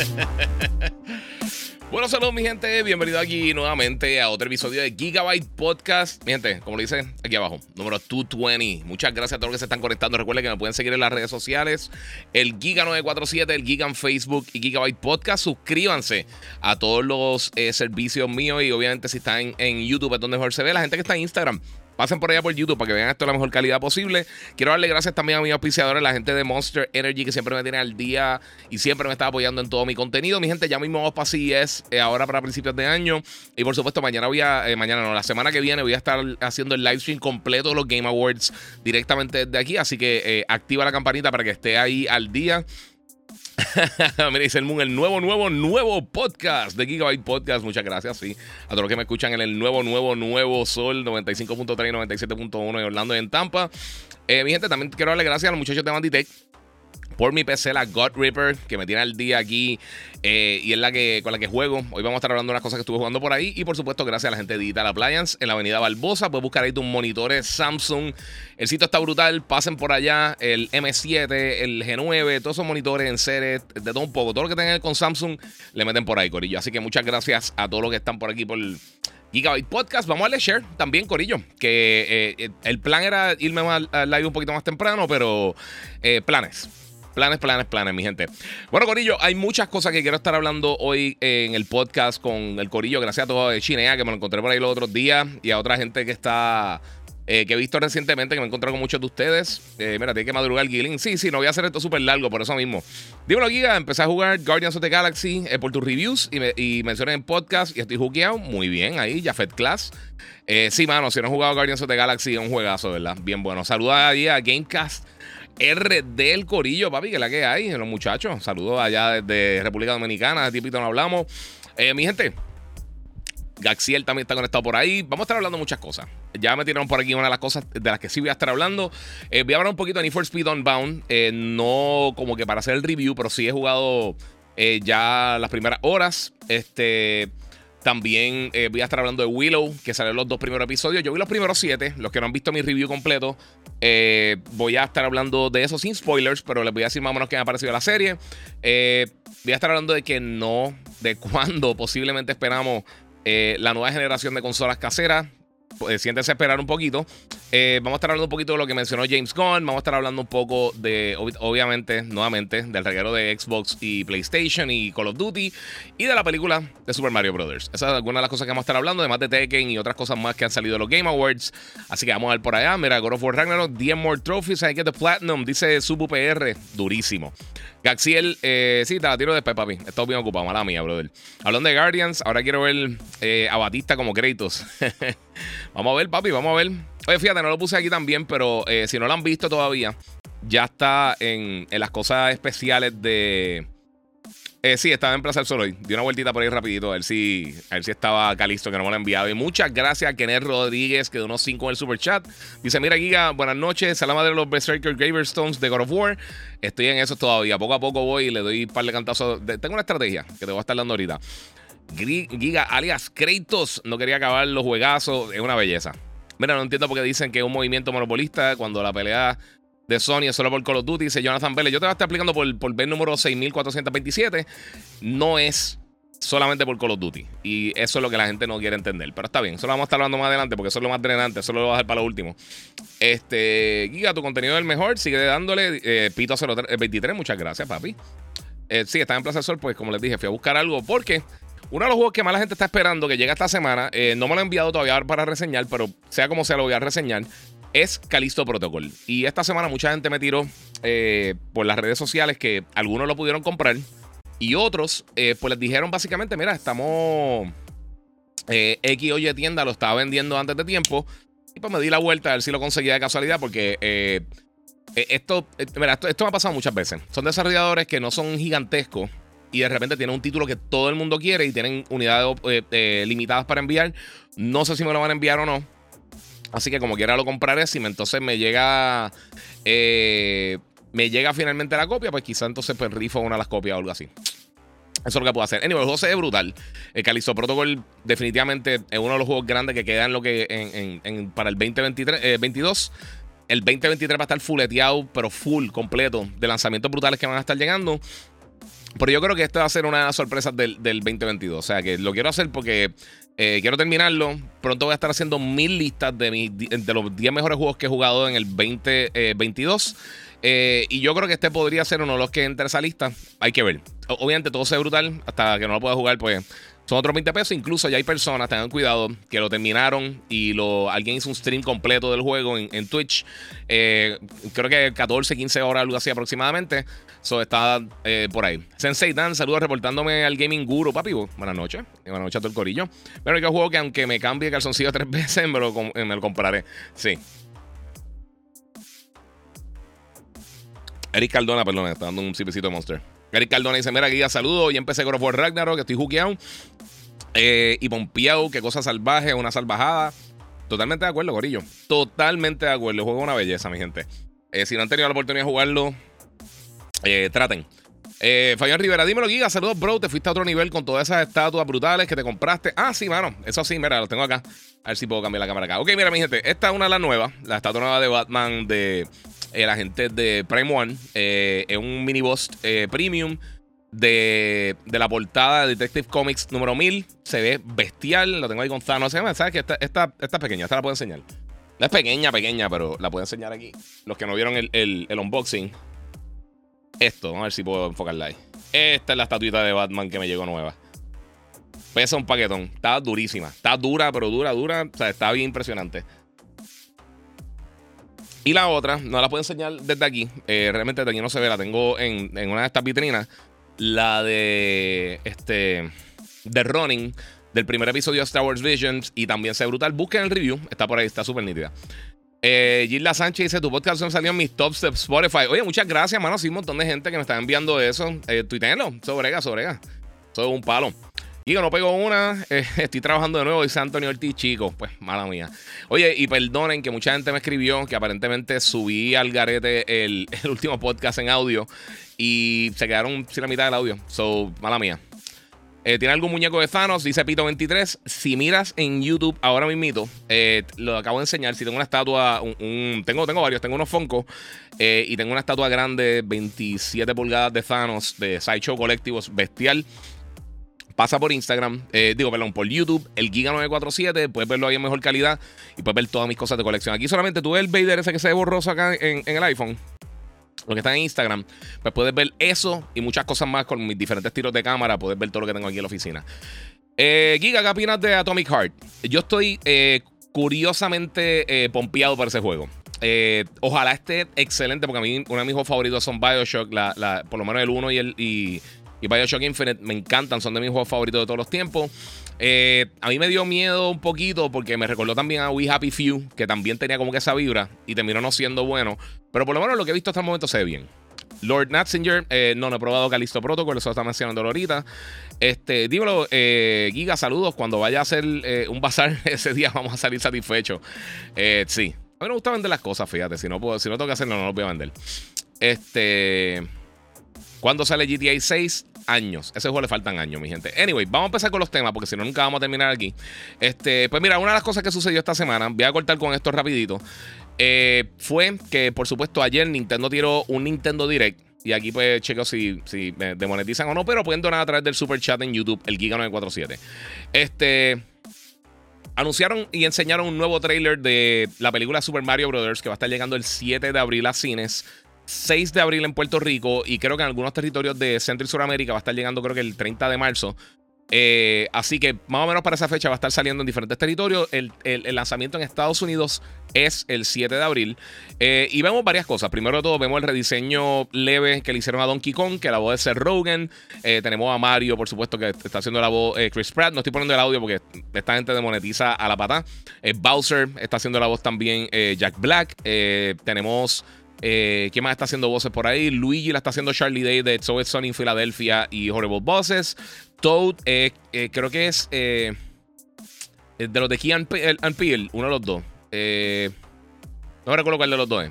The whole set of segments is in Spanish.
Bueno, saludos mi gente, bienvenido aquí nuevamente a otro episodio de Gigabyte Podcast. Mi gente, como lo dice aquí abajo, número 220. Muchas gracias a todos los que se están conectando. Recuerden que me pueden seguir en las redes sociales, el Giga947, el Giga en Facebook y Gigabyte Podcast. Suscríbanse a todos los eh, servicios míos y obviamente si están en, YouTube es donde mejor se ve. La gente que está en Instagram, Pasen por allá por YouTube para que vean esto de la mejor calidad posible. Quiero darle gracias también a mis auspiciadores, la gente de Monster Energy, que siempre me tiene al día y siempre me está apoyando en todo mi contenido. Mi gente, ya mismo vamos para CES, eh, ahora para principios de año. Y por supuesto, mañana voy a, eh, mañana no, la semana que viene voy a estar haciendo el live stream completo de los Game Awards directamente desde aquí. Así que eh, activa la campanita para que esté ahí al día. Mira, dice el Moon, el nuevo, nuevo, nuevo podcast de Gigabyte Podcast. Muchas gracias, sí. A todos los que me escuchan en el nuevo, nuevo, nuevo Sol 95.3 y 97.1 en Orlando y en Tampa. Eh, mi gente, también quiero darle gracias a los muchachos de Banditech por mi PC, la God Ripper, que me tiene al día aquí eh, y es la que, con la que juego. Hoy vamos a estar hablando de unas cosas que estuve jugando por ahí. Y por supuesto, gracias a la gente de Digital Appliance en la avenida Barbosa. Puedes buscar ahí tus monitores Samsung. El sitio está brutal. Pasen por allá. El M7, el G9, todos esos monitores en serie, de todo un poco. Todo lo que tengan con Samsung, le meten por ahí, Corillo. Así que muchas gracias a todos los que están por aquí por Gigabyte Podcast. Vamos a darle share también, Corillo. Que eh, el plan era irme al live un poquito más temprano, pero eh, planes Planes, planes, planes, mi gente. Bueno, Corillo, hay muchas cosas que quiero estar hablando hoy en el podcast con el Corillo. Gracias a todos Chinea, que me lo encontré por ahí los otros días, y a otra gente que está. Eh, que he visto recientemente, que me he encontrado con muchos de ustedes. Eh, mira, tiene que madrugar Gilling. Sí, sí, no voy a hacer esto súper largo, por eso mismo. Dímelo, Giga. Empecé a jugar Guardians of the Galaxy eh, por tus reviews y, me, mencioné en podcast y estoy jugueado. Muy bien, ahí, Jafet Class. sí, mano, si no he jugado Guardians of the Galaxy, es un juegazo, ¿verdad? Bien bueno. Saluda ahí a Gamecast R del Corillo, papi, que la que hay, los muchachos. Saludos allá desde República Dominicana, tipito no hablamos. Eh, mi gente, Gaxiel también está conectado por ahí. Vamos a estar hablando muchas cosas. Ya me tiraron por aquí una de las cosas de las que sí voy a estar hablando. Eh, voy a hablar un poquito de Need for Speed Unbound. Eh, no como que para hacer el review, pero sí he jugado ya las primeras horas. Este. También eh, voy a estar hablando de Willow, que salió los dos primeros episodios. Yo vi los primeros siete. Los que no han visto mi review completo, eh, voy a estar hablando de eso sin spoilers, pero les voy a decir más o menos qué me ha parecido la serie. Eh, voy a estar hablando de que no, de cuándo posiblemente esperamos la nueva generación de consolas caseras. Pues, siéntese a esperar un poquito. Eh, vamos a estar hablando un poquito de lo que mencionó James Gunn. Vamos a estar hablando un poco de, obviamente, nuevamente, del reguero de Xbox y PlayStation y Call of Duty y de la película de Super Mario Brothers. Esas son algunas de las cosas que vamos a estar hablando, además de Tekken y otras cosas más que han salido de los Game Awards. Así que vamos a ver por allá. Mira, God of War Ragnarok, 10 more trophies. I get the platinum, dice Subu PR. Durísimo. Gaxiel, eh, sí, te la tiro después, papi. Estoy bien ocupado, mala mía, brother. Hablando de Guardians, ahora quiero ver eh, a Batista como Kratos. vamos a ver, papi, vamos a ver. Oye, fíjate, no lo puse aquí también, pero eh, si no lo han visto todavía, ya está en, en las cosas especiales de. Eh, sí, estaba en Plaza del Sol hoy. Di una vueltita por ahí rapidito a ver si, a ver si estaba Calisto, que no me lo ha enviado. Y muchas gracias a Kenneth Rodríguez, que donó 5 en el super chat. Dice, mira, Giga, buenas noches. Salama de los Berserker Graverstones de God of War. Estoy en eso todavía. Poco a poco voy y le doy un par de cantazos. Tengo una estrategia que te voy a estar dando ahorita. Giga, alias Kratos, no quería acabar los juegazos. Es una belleza. Mira, no entiendo por qué dicen que es un movimiento monopolista cuando la pelea de Sony es solo por Call of Duty, dice Jonathan Vélez. Yo te voy a estar explicando por, por ver número 6427. No es solamente por Call of Duty. Y eso es lo que la gente no quiere entender. Pero está bien, eso lo vamos a estar hablando más adelante porque eso es lo más drenante. Eso lo voy a dejar para lo último. Este, Giga, tu contenido es el mejor. Sigue dándole. Eh, Pito 023, muchas gracias, papi. Eh, sí, está en Plaza del Sol, pues como les dije, fui a buscar algo porque uno de los juegos que más la gente está esperando que llegue esta semana, eh, no me lo he enviado todavía para reseñar, pero sea como sea, lo voy a reseñar es Calisto Protocol. Y esta semana mucha gente me tiró eh, por las redes sociales que algunos lo pudieron comprar y otros eh, pues les dijeron básicamente, mira, estamos... Eh, X o Y tienda lo estaba vendiendo antes de tiempo. Y pues me di la vuelta a ver si lo conseguía de casualidad porque eh, esto, mira, esto, esto me ha pasado muchas veces. Son desarrolladores que no son gigantescos y de repente tienen un título que todo el mundo quiere y tienen unidades limitadas para enviar. No sé si me lo van a enviar o no. Así que como quiera lo compraré. Si entonces me llega. me llega finalmente la copia, pues quizá entonces pues rifo una de las copias o algo así. Eso es lo que puedo hacer. Anyway, el juego se ve brutal. El Calixto Protocol definitivamente es uno de los juegos grandes que quedan lo que para el 2023, 22. El 2023 va a estar fulleteado, pero full, completo, de lanzamientos brutales que van a estar llegando. Pero yo creo que esta va a ser una de las sorpresas del, 2022. O sea, que lo quiero hacer porque eh, quiero terminarlo. Pronto voy a estar haciendo mil listas de, de los 10 mejores juegos que he jugado en el 2022. Eh, y yo creo que este podría ser uno de los que entre esa lista. Hay que ver. Obviamente todo se ve brutal. Hasta que no lo pueda jugar, pues son otros 20 pesos. Incluso ya hay personas, tengan cuidado, que lo terminaron y lo, alguien hizo un stream completo del juego en, Twitch. Eh, creo que 14, 15 horas, algo así aproximadamente. Eso está eh, por ahí. Sensei Dan, saludos reportándome al Gaming Guru, papi. Buenas noches. Buenas noches a todo el corillo. Pero que juego que aunque me cambie calzoncillo tres veces, me lo, me lo compraré. Sí. Eric Cardona, perdón, está dando un cipecito de Monster. Eric Cardona dice: Mira, aquí ya saludo. Y empecé con War Ragnarok, que estoy jukeado. Eh, y pompeado, qué cosa salvaje, una salvajada. Totalmente de acuerdo, Gorillo. Totalmente de acuerdo. El juego es una belleza, mi gente. Eh, si no han tenido la oportunidad de jugarlo, eh, traten. Eh, Fabián Rivera, dímelo, Giga. Saludos, bro. Te fuiste a otro nivel con todas esas estatuas brutales que te compraste. Ah, sí, mano. Eso sí, mira, lo tengo acá. A ver si puedo cambiar la cámara acá. Ok, mira, mi gente. Esta es una de las nuevas. La estatua nueva de Batman de el agente de Prime One. Eh, es un mini boss eh, premium de, de, la portada de Detective Comics número 1000. Se ve bestial. Lo tengo ahí con Thanos. ¿Sabes que esta, esta, esta, es pequeña. Esta la puedo enseñar. No es pequeña, pequeña, pero la puedo enseñar aquí. Los que no vieron el, el, unboxing. Esto, a ver si puedo enfocarla ahí. Esta es la estatuita de Batman que me llegó nueva. Pesa un paquetón. Está durísima. Está dura, pero dura, dura. O sea, está bien impresionante. Y la otra, no la puedo enseñar desde aquí. Eh, realmente desde aquí no se ve, la tengo en, una de estas vitrinas. La de este. The Running, del primer episodio de Star Wars Visions. Y también se brutal. Busquen el review, está por ahí, está súper nítida. Eh, Gilda Sánchez dice: Tu podcast salió en mis tops de Spotify. Oye, muchas gracias, mano. Sí, un montón de gente que me está enviando eso. Eh, tuitenlo, sobrega, sobrega. Es un palo. Y no pego una. Eh, estoy trabajando de nuevo, dice Antonio Ortiz, chicos. Pues, mala mía. Oye, y perdonen que mucha gente me escribió que aparentemente subí al garete el, último podcast en audio y se quedaron sin la mitad del audio. So, mala mía. Eh, ¿Tiene algún muñeco de Thanos? Dice Pito23. Si miras en YouTube ahora mismo, eh, lo acabo de enseñar. Si tengo una estatua, un, tengo, tengo varios, tengo unos Funko y tengo una estatua grande, 27 pulgadas de Thanos, de Sideshow Colectivos, bestial. Pasa por Instagram, eh, digo, perdón, por YouTube, el Giga947, puedes verlo ahí en mejor calidad y puedes ver todas mis cosas de colección. Aquí solamente tú el Vader ese que se ve borroso acá en, el iPhone. Lo que está en Instagram, pues puedes ver eso y muchas cosas más con mis diferentes tiros de cámara. Puedes ver todo lo que tengo aquí en la oficina. Eh, Giga, ¿qué opinas de Atomic Heart? Yo estoy eh, curiosamente eh, pompeado por ese juego. ojalá esté excelente, porque a mí uno de mis juegos favoritos son Bioshock, la, por lo menos el 1 y el, y, y Bioshock Infinite me encantan, son de mis juegos favoritos de todos los tiempos. Eh, a mí me dio miedo un poquito porque me recordó también a We Happy Few, que también tenía como que esa vibra y terminó no siendo bueno. Pero por lo menos lo que he visto hasta el momento se ve bien. Lord Natzinger, eh, no, no he probado Calisto Protocol, eso está mencionando ahorita. Este, dímelo, eh, Giga, saludos. Cuando vaya a hacer un bazar ese día, vamos a salir satisfechos. sí, a mí me gusta vender las cosas, fíjate. Si no tengo que hacerlo, no lo voy a vender. Este. ¿Cuándo sale GTA 6? Años. Ese juego le faltan años, mi gente. Anyway, vamos a empezar con los temas porque si no, nunca vamos a terminar aquí. Este, pues mira, una de las cosas que sucedió esta semana, voy a cortar con esto rapidito, eh, fue que, por supuesto, ayer Nintendo tiró un Nintendo Direct. Y aquí pues checo si, si me demonetizan o no, pero pueden donar a través del super chat en YouTube, el Giga947. Este anunciaron y enseñaron un nuevo trailer de la película Super Mario Bros. que va a estar llegando el 7 de abril a cines. 6 de abril en Puerto Rico y creo que en algunos territorios de Centro y Suramérica va a estar llegando creo que el 30 de marzo. Eh, así que más o menos para esa fecha va a estar saliendo en diferentes territorios. El, lanzamiento en Estados Unidos es el 7 de abril. Eh, y vemos varias cosas. Primero de todo, vemos el rediseño leve que le hicieron a Donkey Kong, que la voz es Seth Rogen. Eh, tenemos a Mario, por supuesto, que está haciendo la voz Chris Pratt. No estoy poniendo el audio porque esta gente demonetiza a la pata. Bowser está haciendo la voz también Jack Black. tenemos Eh, ¿Quién más está haciendo voces por ahí? Luigi la está haciendo Charlie Day de So It's Sunny in Philadelphia y Horrible Bosses. Toad, eh, eh, creo que es de los de Key and Peele, uno de los dos. no recuerdo cuál de los dos.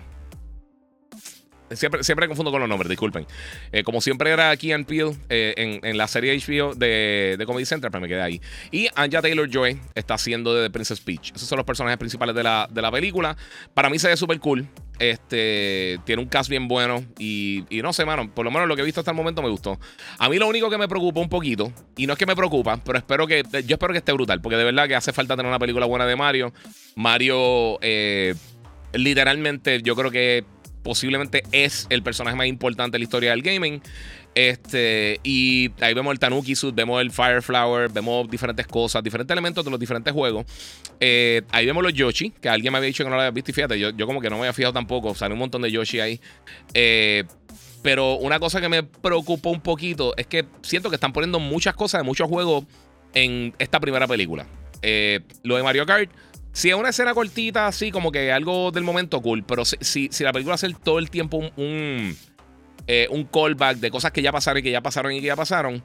Siempre, siempre confundo con los nombres, disculpen. Eh, como siempre era aquí en Peel eh, en, la serie HBO de, Comedy Central, pero pues me quedé ahí. Y Anja Taylor Joy está haciendo de The Princess Peach. Esos son los personajes principales de la, de la película. Para mí se ve súper cool. Este tiene un cast bien bueno. Y, y, no sé, mano. Por lo menos lo que he visto hasta el momento me gustó. A mí lo único que me preocupa un poquito, y no es que me preocupa, pero espero que. Yo espero que esté brutal. Porque de verdad que hace falta tener una película buena de Mario. Mario. Eh, literalmente, yo creo que posiblemente es el personaje más importante de la historia del gaming. Este, y ahí vemos el Tanuki Suit, vemos el Fireflower, vemos diferentes cosas, diferentes elementos de los diferentes juegos. Eh, ahí vemos los Yoshi, que alguien me había dicho que no lo había visto y fíjate, yo, yo como que no me había fijado tampoco, sale un montón de Yoshi ahí. Eh, pero una cosa que me preocupó un poquito es que siento que están poniendo muchas cosas de muchos juegos en esta primera película. Eh, lo de Mario Kart si es una escena cortita, así como que algo del momento cool, pero si, si, la película hace todo el tiempo un, eh, un, callback de cosas que ya pasaron y que ya pasaron y que ya pasaron,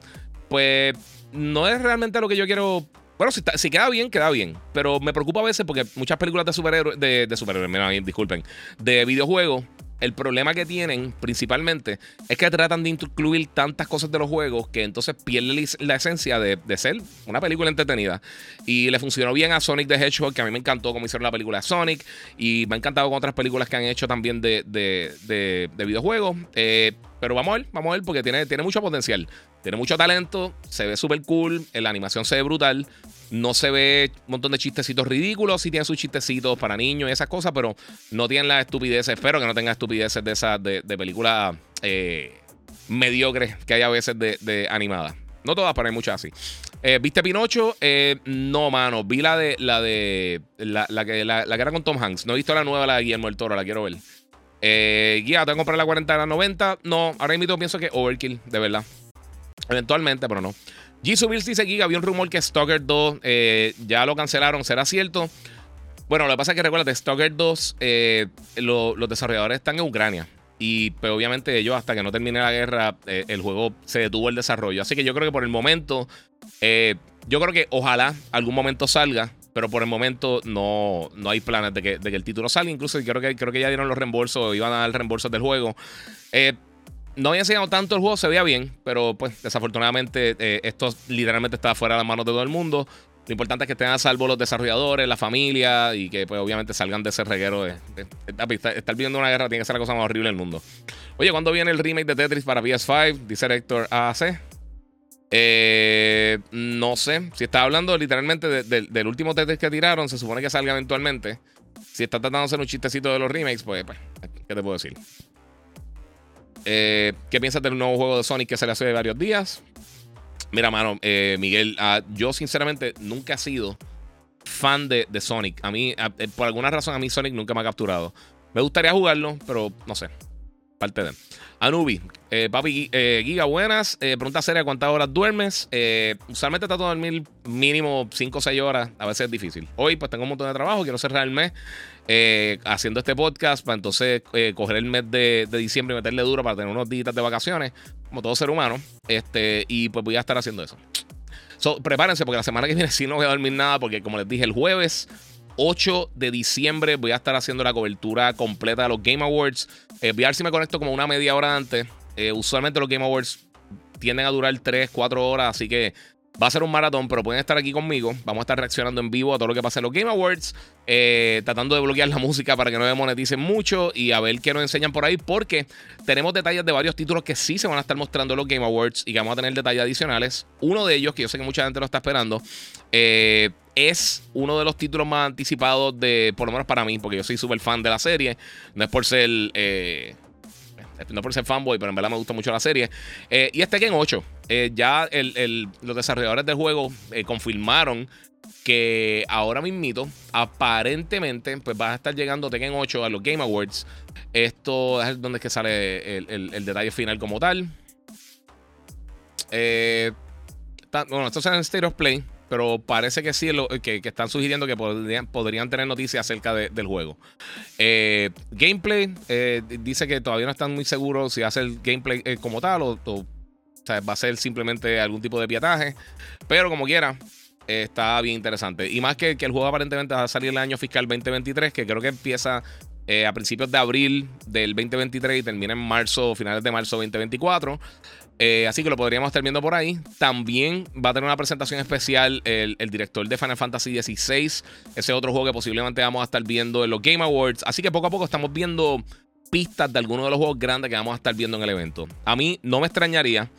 pues no es realmente lo que yo quiero. Bueno, si, si queda bien, queda bien. Pero me preocupa a veces porque muchas películas de superhéroes, de, de superhéroes, disculpen, de videojuegos, el problema que tienen principalmente es que tratan de incluir tantas cosas de los juegos que entonces pierden la esencia de, ser una película entretenida. Y le funcionó bien a Sonic the Hedgehog, que a mí me encantó como hicieron la película Sonic. Y me ha encantado con otras películas que han hecho también de, de, videojuegos. Eh, pero vamos a ver, vamos a ver, porque tiene, tiene mucho potencial. Tiene mucho talento, se ve súper cool, la animación se ve brutal. No se ve un montón de chistecitos ridículos. Sí tiene sus chistecitos para niños y esas cosas, pero no tienen la estupidez. Espero que no tenga estupideces de esas de, de películas eh, mediocres que hay a veces de, de animadas. No todas, pero hay muchas así. Eh, ¿Viste Pinocho? Eh, no, mano. Vi la de. La de. La, que, la, que era con Tom Hanks. No he visto la nueva, la de Guillermo el Toro, la quiero ver. Eh, guía, tengo que comprar la 40 a la 90. No, ahora mismo pienso que overkill, de verdad. Eventualmente, pero no. Jisoo Bills dice aquí había un rumor que Stalker 2 eh, ya lo cancelaron. ¿Será cierto? Bueno, lo que pasa es que recuerda, Stalker 2, eh, los desarrolladores están en Ucrania. Y pues, obviamente ellos, hasta que no termine la guerra, eh, el juego se detuvo el desarrollo. Así que yo creo que por el momento, yo creo que ojalá algún momento salga. Pero por el momento no, no hay planes de que, de que el título salga. Incluso creo que, creo que ya dieron los reembolsos, iban a dar reembolsos del juego. Eh, no había enseñado tanto el juego, se veía bien, pero pues desafortunadamente eh, esto literalmente está fuera de las manos de todo el mundo. Lo importante es que estén a salvo los desarrolladores, la familia y que pues obviamente salgan de ese reguero de, estar viviendo una guerra tiene que ser la cosa más horrible del mundo. Oye, ¿cuándo viene el remake de Tetris para PS5? Dice Héctor AC. Eh, no sé. Si está hablando literalmente del último Tetris que tiraron, se supone que salga eventualmente. Si está tratando de hacer un chistecito de los remakes, pues, pues ¿qué te puedo decir? Eh, ¿Qué piensas del nuevo juego de Sonic que se le hace varios días? Mira, mano, eh, Miguel, ah, yo sinceramente nunca he sido fan de, Sonic. A mí, eh, por alguna razón, a mí Sonic nunca me ha capturado. Me gustaría jugarlo, pero no sé. Parte de. Anubi, papi Giga, buenas. pregunta seria: ¿cuántas horas duermes? usualmente trato de dormir mínimo 5 o 6 horas. A veces es difícil. Hoy, pues tengo un montón de trabajo, quiero cerrar el mes. Eh, haciendo este podcast para entonces eh, coger el mes de, diciembre y meterle duro para tener unos días de vacaciones, como todo ser humano. Este, y pues voy a estar haciendo eso. prepárense porque la semana que viene sí no voy a dormir nada porque como les dije el jueves 8 de diciembre voy a estar haciendo la cobertura completa de los Game Awards. Eh, voy a ver si me conecto como una media hora antes. usualmente los Game Awards tienden a durar 3, 4 horas, así que Va a ser un maratón, pero pueden estar aquí conmigo. Vamos a estar reaccionando en vivo a todo lo que pasa en los Game Awards. Eh, tratando de bloquear la música para que no me moneticen mucho y a ver qué nos enseñan por ahí. Porque tenemos detalles de varios títulos que sí se van a estar mostrando en los Game Awards y que vamos a tener detalles adicionales. Uno de ellos, que yo sé que mucha gente lo está esperando, eh, es uno de los títulos más anticipados de, por lo menos para mí, porque yo soy súper fan de la serie. No es por ser. Eh, no por ser fanboy, pero en verdad me gusta mucho la serie. Eh, y este Tekken 8. Eh, ya los desarrolladores del juego eh, confirmaron que ahora mismito, aparentemente, pues va a estar llegando Tekken 8 a los Game Awards. Esto es donde es que sale el, detalle final como tal. bueno, esto es en State of Play. Pero parece que sí, que, están sugiriendo que podrían, podrían tener noticias acerca del juego. Eh, gameplay, eh, dice que todavía no están muy seguros si hace el gameplay eh, como tal o, va a ser simplemente algún tipo de piataje, pero como quiera. está bien interesante. Y más que, que el juego aparentemente va a salir el año fiscal 2023, que creo que empieza a principios de abril del 2023 y termina en marzo, finales de marzo 2024. Eh, así que lo podríamos estar viendo por ahí. También va a tener una presentación especial el, director de Final Fantasy XVI. Ese otro juego que posiblemente vamos a estar viendo en los Game Awards. Así que poco a poco estamos viendo pistas de algunos de los juegos grandes que vamos a estar viendo en el evento. A mí no me extrañaría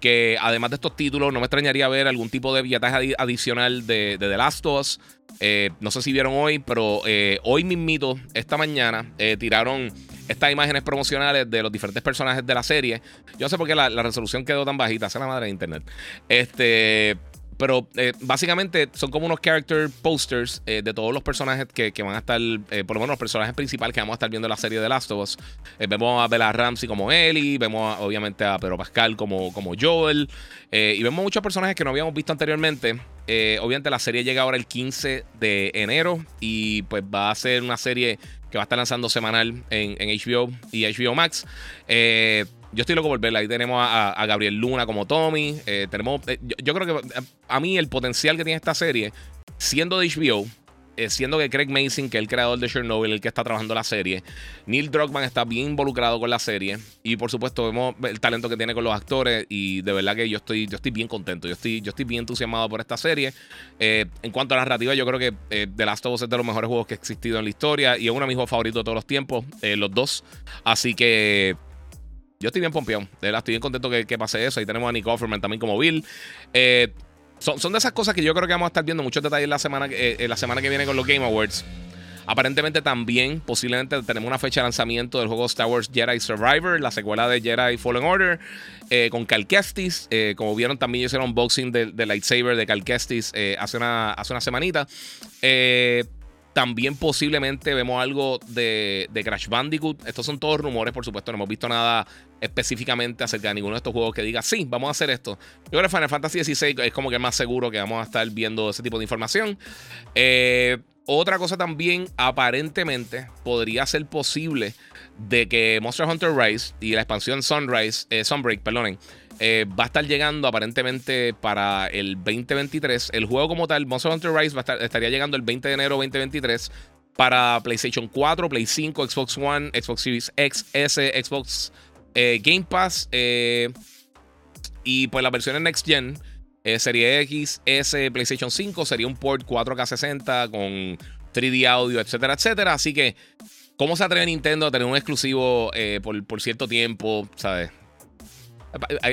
que además de estos títulos, no me extrañaría ver algún tipo de billetaje adicional de, The Last of Us. Eh, no sé si vieron hoy, pero eh, hoy mismito, esta mañana, tiraron estas imágenes promocionales de los diferentes personajes de la serie. Yo no sé por qué la, resolución quedó tan bajita, es la madre de internet. Este. Pero eh, básicamente son como unos character posters eh, de todos los personajes que, van a estar, eh, por lo menos los personajes principales que vamos a estar viendo en la serie de Last of Us. vemos a Bella Ramsey como Ellie, vemos obviamente a Pedro Pascal como, como Joel, y vemos muchos personajes que no habíamos visto anteriormente. obviamente la serie llega ahora el 15 de enero y pues va a ser una serie que va a estar lanzando semanal en, HBO y HBO Max. Eh, yo estoy loco por verla. Ahí tenemos a, Gabriel Luna como Tommy. Eh, tenemos, eh, yo, creo que a mí el potencial que tiene esta serie, siendo de HBO, eh, siendo que Craig Mason, que es el creador de Chernobyl, el que está trabajando la serie, Neil Druckmann está bien involucrado con la serie y por supuesto vemos el talento que tiene con los actores y de verdad que yo estoy, yo estoy bien contento, yo estoy, yo estoy bien entusiasmado por esta serie. Eh, en cuanto a narrativa, yo creo que eh, The Last of Us es de los mejores juegos que ha existido en la historia y es uno de mis favoritos de todos los tiempos, los dos. Así que yo estoy bien pompeado. De verdad, estoy bien contento que, que, pase eso. Ahí tenemos a Nick Offerman también como Bill. Eh, son, de esas cosas que yo creo que vamos a estar viendo muchos detalles la semana, eh, la semana que viene con los Game Awards. Aparentemente también, posiblemente tenemos una fecha de lanzamiento del juego Star Wars Jedi Survivor, la secuela de Jedi Fallen Order, eh, con Cal Kestis. Eh, como vieron, también hicieron unboxing del lightsaber de Cal Kestis hace, una, hace una semanita. También posiblemente vemos algo de, Crash Bandicoot. Estos son todos rumores, por supuesto. No hemos visto nada específicamente acerca de ninguno de estos juegos que diga, sí, vamos a hacer esto. Yo creo que Final Fantasy XVI es como que más seguro que vamos a estar viendo ese tipo de información. Eh, otra cosa también, aparentemente, podría ser posible de que Monster Hunter Rise y la expansión Sunrise, eh, Sunbreak, perdonen, eh, va a estar llegando aparentemente para el 2023. El juego como tal, Monster Hunter Rise, va estar, estaría llegando el 20 de enero 2023 para PlayStation 4, Play 5, Xbox One, Xbox Series X, S, Xbox eh, Game Pass eh, y pues la versión en Next Gen. serie X, S, PlayStation 5 sería un port 4K60 con 3D audio, etcétera, etcétera. Así que, ¿cómo se atreve Nintendo a tener un exclusivo por, por, cierto tiempo? ¿Sabes?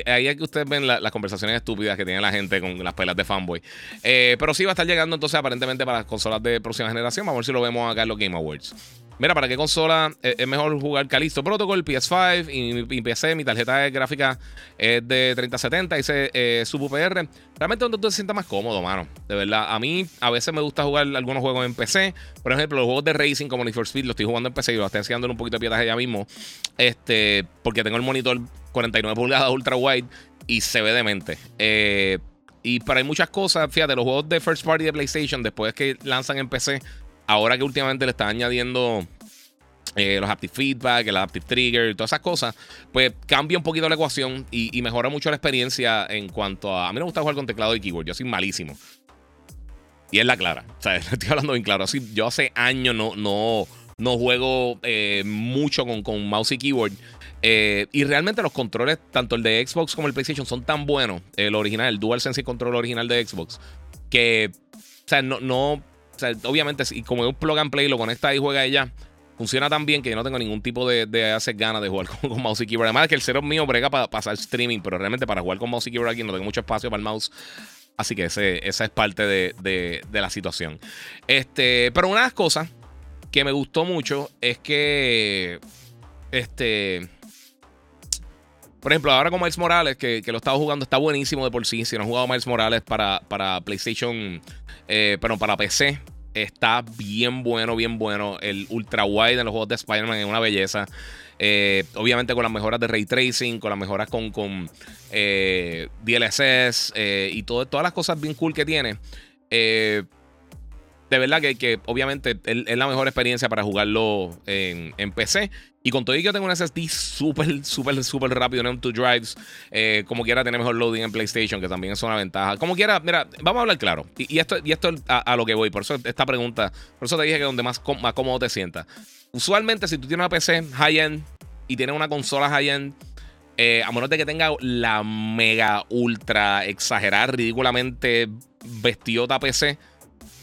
Ahí es que ustedes ven las conversaciones estúpidas que tiene la gente con las pelas de fanboy. Eh, pero sí va a estar llegando entonces aparentemente para las consolas de próxima generación. Vamos a ver si lo vemos acá en los Game Awards. Mira, ¿para qué consola es mejor jugar Calisto Protocol, PS5 y mi PC? Mi tarjeta de gráfica es de 3070, dice eh, UPR. Realmente donde tú te sientas más cómodo, mano. De verdad, a mí a veces me gusta jugar algunos juegos en PC. Por ejemplo, los juegos de racing como Need for Speed los estoy jugando en PC y lo estoy enseñando un poquito de pietaje ya mismo. Este, porque tengo el monitor 49 pulgadas ultra wide y se ve demente. Eh, y para muchas cosas, fíjate, los juegos de first party de PlayStation, después que lanzan en PC, ahora que últimamente le están añadiendo eh, los Active Feedback, el Adaptive Trigger, todas esas cosas, pues cambia un poquito la ecuación y, mejora mucho la experiencia en cuanto a. A mí me gusta jugar con teclado y keyboard, yo soy malísimo. Y es la clara, o sea, estoy hablando bien claro. Así, yo hace años no, no, no juego eh, mucho con, con mouse y keyboard. Eh, y realmente los controles, tanto el de Xbox como el PlayStation, son tan buenos, el original, el DualSense y control original de Xbox, que, o sea, no, no o sea, obviamente, si como es un plug and play, lo conecta y juega ella, funciona tan bien que yo no tengo ningún tipo de, de hacer ganas de jugar con, mouse y keyboard. Además, que el cero mío brega para pasar streaming, pero realmente para jugar con mouse y keyboard aquí no tengo mucho espacio para el mouse. Así que ese, esa es parte de, de, de la situación. Este, pero una de las cosas que me gustó mucho es que. Este. Por ejemplo, ahora con Miles Morales, que, lo he estado jugando, está buenísimo de por sí. Si no he jugado Miles Morales para, para PlayStation, eh, pero para PC, está bien bueno, bien bueno. El ultra wide en los juegos de Spider-Man es una belleza. Eh, obviamente con las mejoras de ray tracing, con las mejoras con, con eh, DLSS y todo, todas las cosas bien cool que tiene. de verdad que, que obviamente es la mejor experiencia para jugarlo en, en PC. Y con todo ello yo tengo un SSD súper, súper, súper rápido en M2 Drives. Eh, como quiera tener mejor loading en PlayStation, que también es una ventaja. Como quiera, mira, vamos a hablar claro. Y, esto, y esto a, lo que voy. Por eso esta pregunta, por eso te dije que donde más, más cómodo te sientas. Usualmente, si tú tienes una PC high-end y tienes una consola high-end, eh, a menos de que tenga la mega, ultra, exagerada, ridículamente bestiota PC,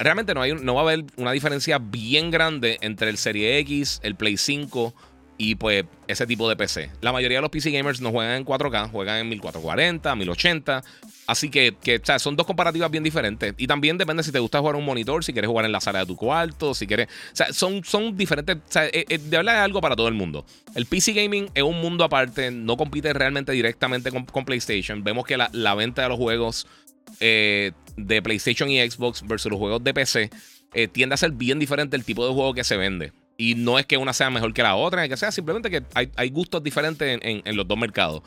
realmente no, hay, no va a haber una diferencia bien grande entre el Serie X, el Play 5 y pues ese tipo de PC. La mayoría de los PC gamers no juegan en 4K, juegan en 1440, 1080. Así que, que son dos comparativas bien diferentes. Y también depende si te gusta jugar un monitor, si quieres jugar en la sala de tu cuarto, si quieres. O sea, son, son diferentes. O sea, eh, eh, de verdad es algo para todo el mundo. El PC gaming es un mundo aparte, no compite realmente directamente con, PlayStation. Vemos que la, venta de los juegos eh, de PlayStation y Xbox versus los juegos de PC tiende a ser bien diferente el tipo de juego que se vende. Y no es que una sea mejor que la otra, que sea simplemente que hay, gustos diferentes en, los dos mercados.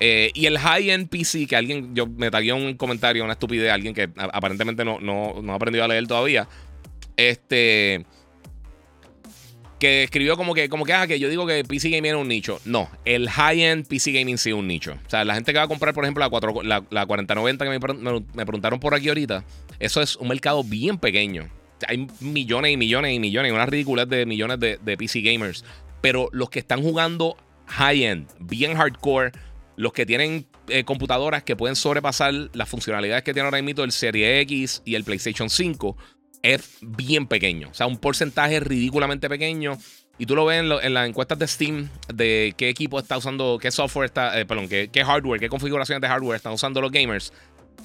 Eh, y el high-end PC, que alguien, yo me tagué un comentario, una estupidez, alguien que aparentemente no, no, no ha aprendido a leer todavía. Este. Que escribió como que, como que, ah, que yo digo que PC Gaming era un nicho. No, el high-end PC Gaming sí es un nicho. O sea, la gente que va a comprar, por ejemplo, la, 4, la, la 4090 que me, me preguntaron por aquí ahorita, eso es un mercado bien pequeño hay millones y millones y millones, una ridiculez de millones de, PC gamers. Pero los que están jugando high-end, bien hardcore, los que tienen eh, computadoras que pueden sobrepasar las funcionalidades que tiene ahora mismo el Serie X y el PlayStation 5, es bien pequeño. O sea, un porcentaje ridículamente pequeño. Y tú lo ves en, las encuestas de Steam de qué equipo está usando, qué software está, eh, perdón, qué, hardware, qué configuraciones de hardware están usando los gamers.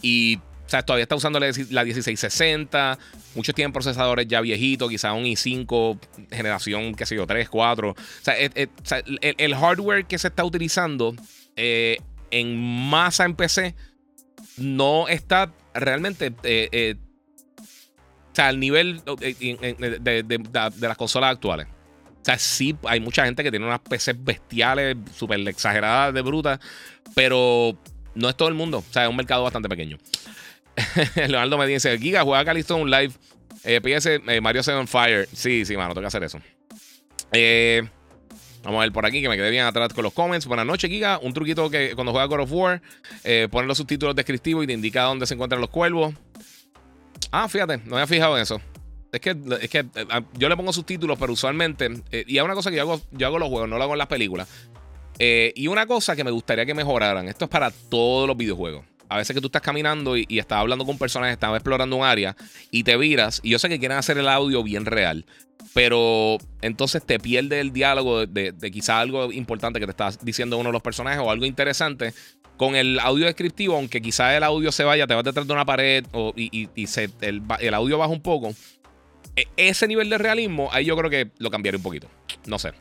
Y sea, todavía está usando la, 1660. Muchos tienen procesadores ya viejitos, quizá un i5, generación, qué sé yo, 3, 4. O sea, el, hardware que se está utilizando eh, en masa en PC no está realmente eh, eh, o sea, al nivel de, de, las consolas actuales. O sea, sí, hay mucha gente que tiene unas PCs bestiales, súper exageradas, de brutas, pero no es todo el mundo. O sea, es un mercado bastante pequeño. Leonardo me dice: Giga, juega Calisto un live. Eh, eh, Mario 7 Fire. Sí, sí, mano, tengo que hacer eso. Eh, vamos a ver por aquí que me quedé bien atrás con los comments. Buenas noches, Giga. Un truquito que cuando juega God of War, eh, pone los subtítulos descriptivos y te indica dónde se encuentran los cuervos. Ah, fíjate, no me había fijado en eso. Es que, es que eh, yo le pongo subtítulos, pero usualmente. y es una cosa que yo hago, yo hago los juegos, no lo hago en las películas. y una cosa que me gustaría que mejoraran. Esto es para todos los videojuegos a veces que tú estás caminando y, estás hablando con personas, estás explorando un área y te viras, y yo sé que quieren hacer el audio bien real, pero entonces te pierde el diálogo de, quizá algo importante que te está diciendo uno de los personajes o algo interesante. Con el audio descriptivo, aunque quizá el audio se vaya, te vas detrás de una pared y, el, audio baja un poco. E, ese nivel de realismo, ahí yo creo que lo cambiaría un poquito. No sé.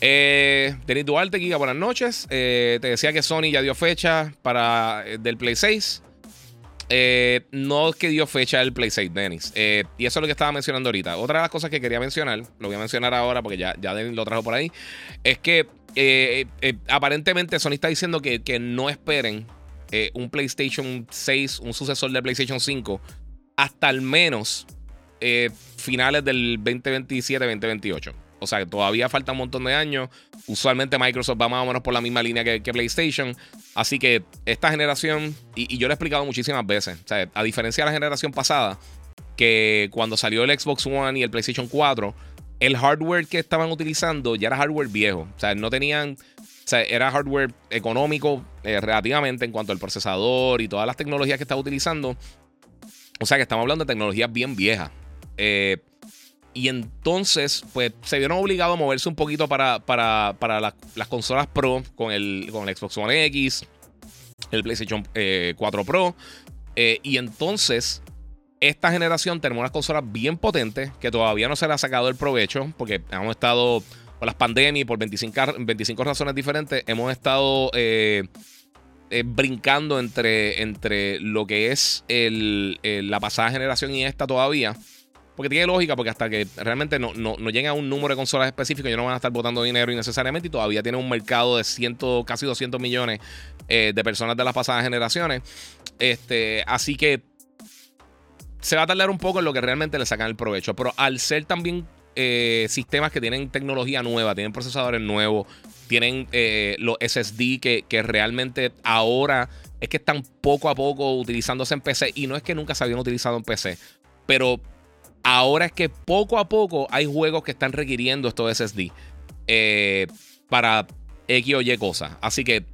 Eh, Denis Duarte, Giga, buenas noches. Eh, te decía que Sony ya dio fecha para eh, del Play 6. Eh, no es que dio fecha del Play 6, Denis. y eso es lo que estaba mencionando ahorita. Otra de las cosas que quería mencionar, lo voy a mencionar ahora porque ya, ya Denis lo trajo por ahí, es que aparentemente Sony está diciendo que, que no esperen un PlayStation 6, un sucesor del PlayStation 5, hasta al menos finales del 2027-2028. O sea, todavía falta un montón de años. Usualmente Microsoft va más o menos por la misma línea que, PlayStation. Así que esta generación, y, yo lo he explicado muchísimas veces, a diferencia de la generación pasada, que cuando salió el Xbox One y el PlayStation 4, el hardware que estaban utilizando ya era hardware viejo. O sea, no tenían. O sea, era hardware económico eh, relativamente en cuanto al procesador y todas las tecnologías que estaba utilizando. O sea, que estamos hablando de tecnologías bien viejas. Eh, y entonces, pues se vieron obligados a moverse un poquito para, para, las consolas Pro con el, con el Xbox One X, el PlayStation 4 eh, Pro. Eh, y entonces, esta generación tenemos unas consolas bien potentes que todavía no se le ha sacado el provecho porque hemos estado por las pandemias, por 25, 25 razones diferentes, hemos estado eh, brincando entre, entre lo que es el, la pasada generación y esta todavía. Porque tiene lógica, porque hasta que realmente no, no, no lleguen a un número de consolas específico, ellos no van a estar botando dinero innecesariamente y todavía tiene un mercado de ciento, casi 200 millones eh, de personas de las pasadas generaciones. Este, así que se va a tardar un poco en lo que realmente le sacan el provecho. Pero al ser también eh, sistemas que tienen tecnología nueva, tienen procesadores nuevos, tienen eh, los SSD que, que, realmente ahora es que están poco a poco utilizándose en PC. Y no es que nunca se habían utilizado en PC, pero ahora es que poco a poco hay juegos que están requiriendo estos SSD eh, para X o Y cosas. Así que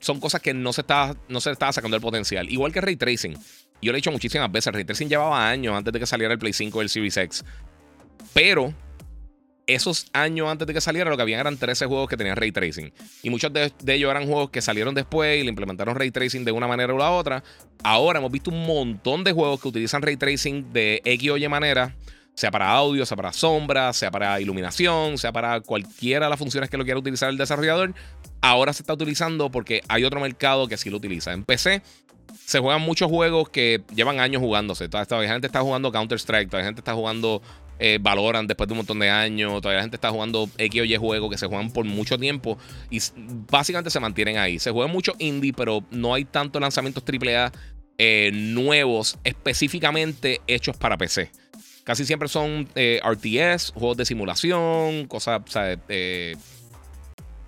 son cosas que no se, está, no se estaba sacando el potencial. Igual que Ray Tracing. Yo lo he dicho muchísimas veces. Ray Tracing llevaba años antes de que saliera el Play 5 y el Series X. Pero esos años antes de que saliera, lo que habían eran 13 juegos que tenían ray tracing. Y muchos de, ellos eran juegos que salieron después y le implementaron ray tracing de una manera u la otra. Ahora hemos visto un montón de juegos que utilizan ray tracing de X o Y manera. Sea para audio, sea para sombra, sea para iluminación, sea para cualquiera de las funciones que lo quiera utilizar el desarrollador. Ahora se está utilizando porque hay otro mercado que sí lo utiliza. En PC se juegan muchos juegos que llevan años jugándose. Toda esta gente está jugando Counter-Strike, toda gente está jugando eh, Valorant después de un montón de años, todavía la gente está jugando X o Y juegos que se juegan por mucho tiempo y básicamente se mantienen ahí. Se juegan mucho indie, pero no hay tantos lanzamientos AAA eh, nuevos específicamente hechos para PC. Casi siempre son eh, RTS, juegos de simulación, cosas, o sea, eh,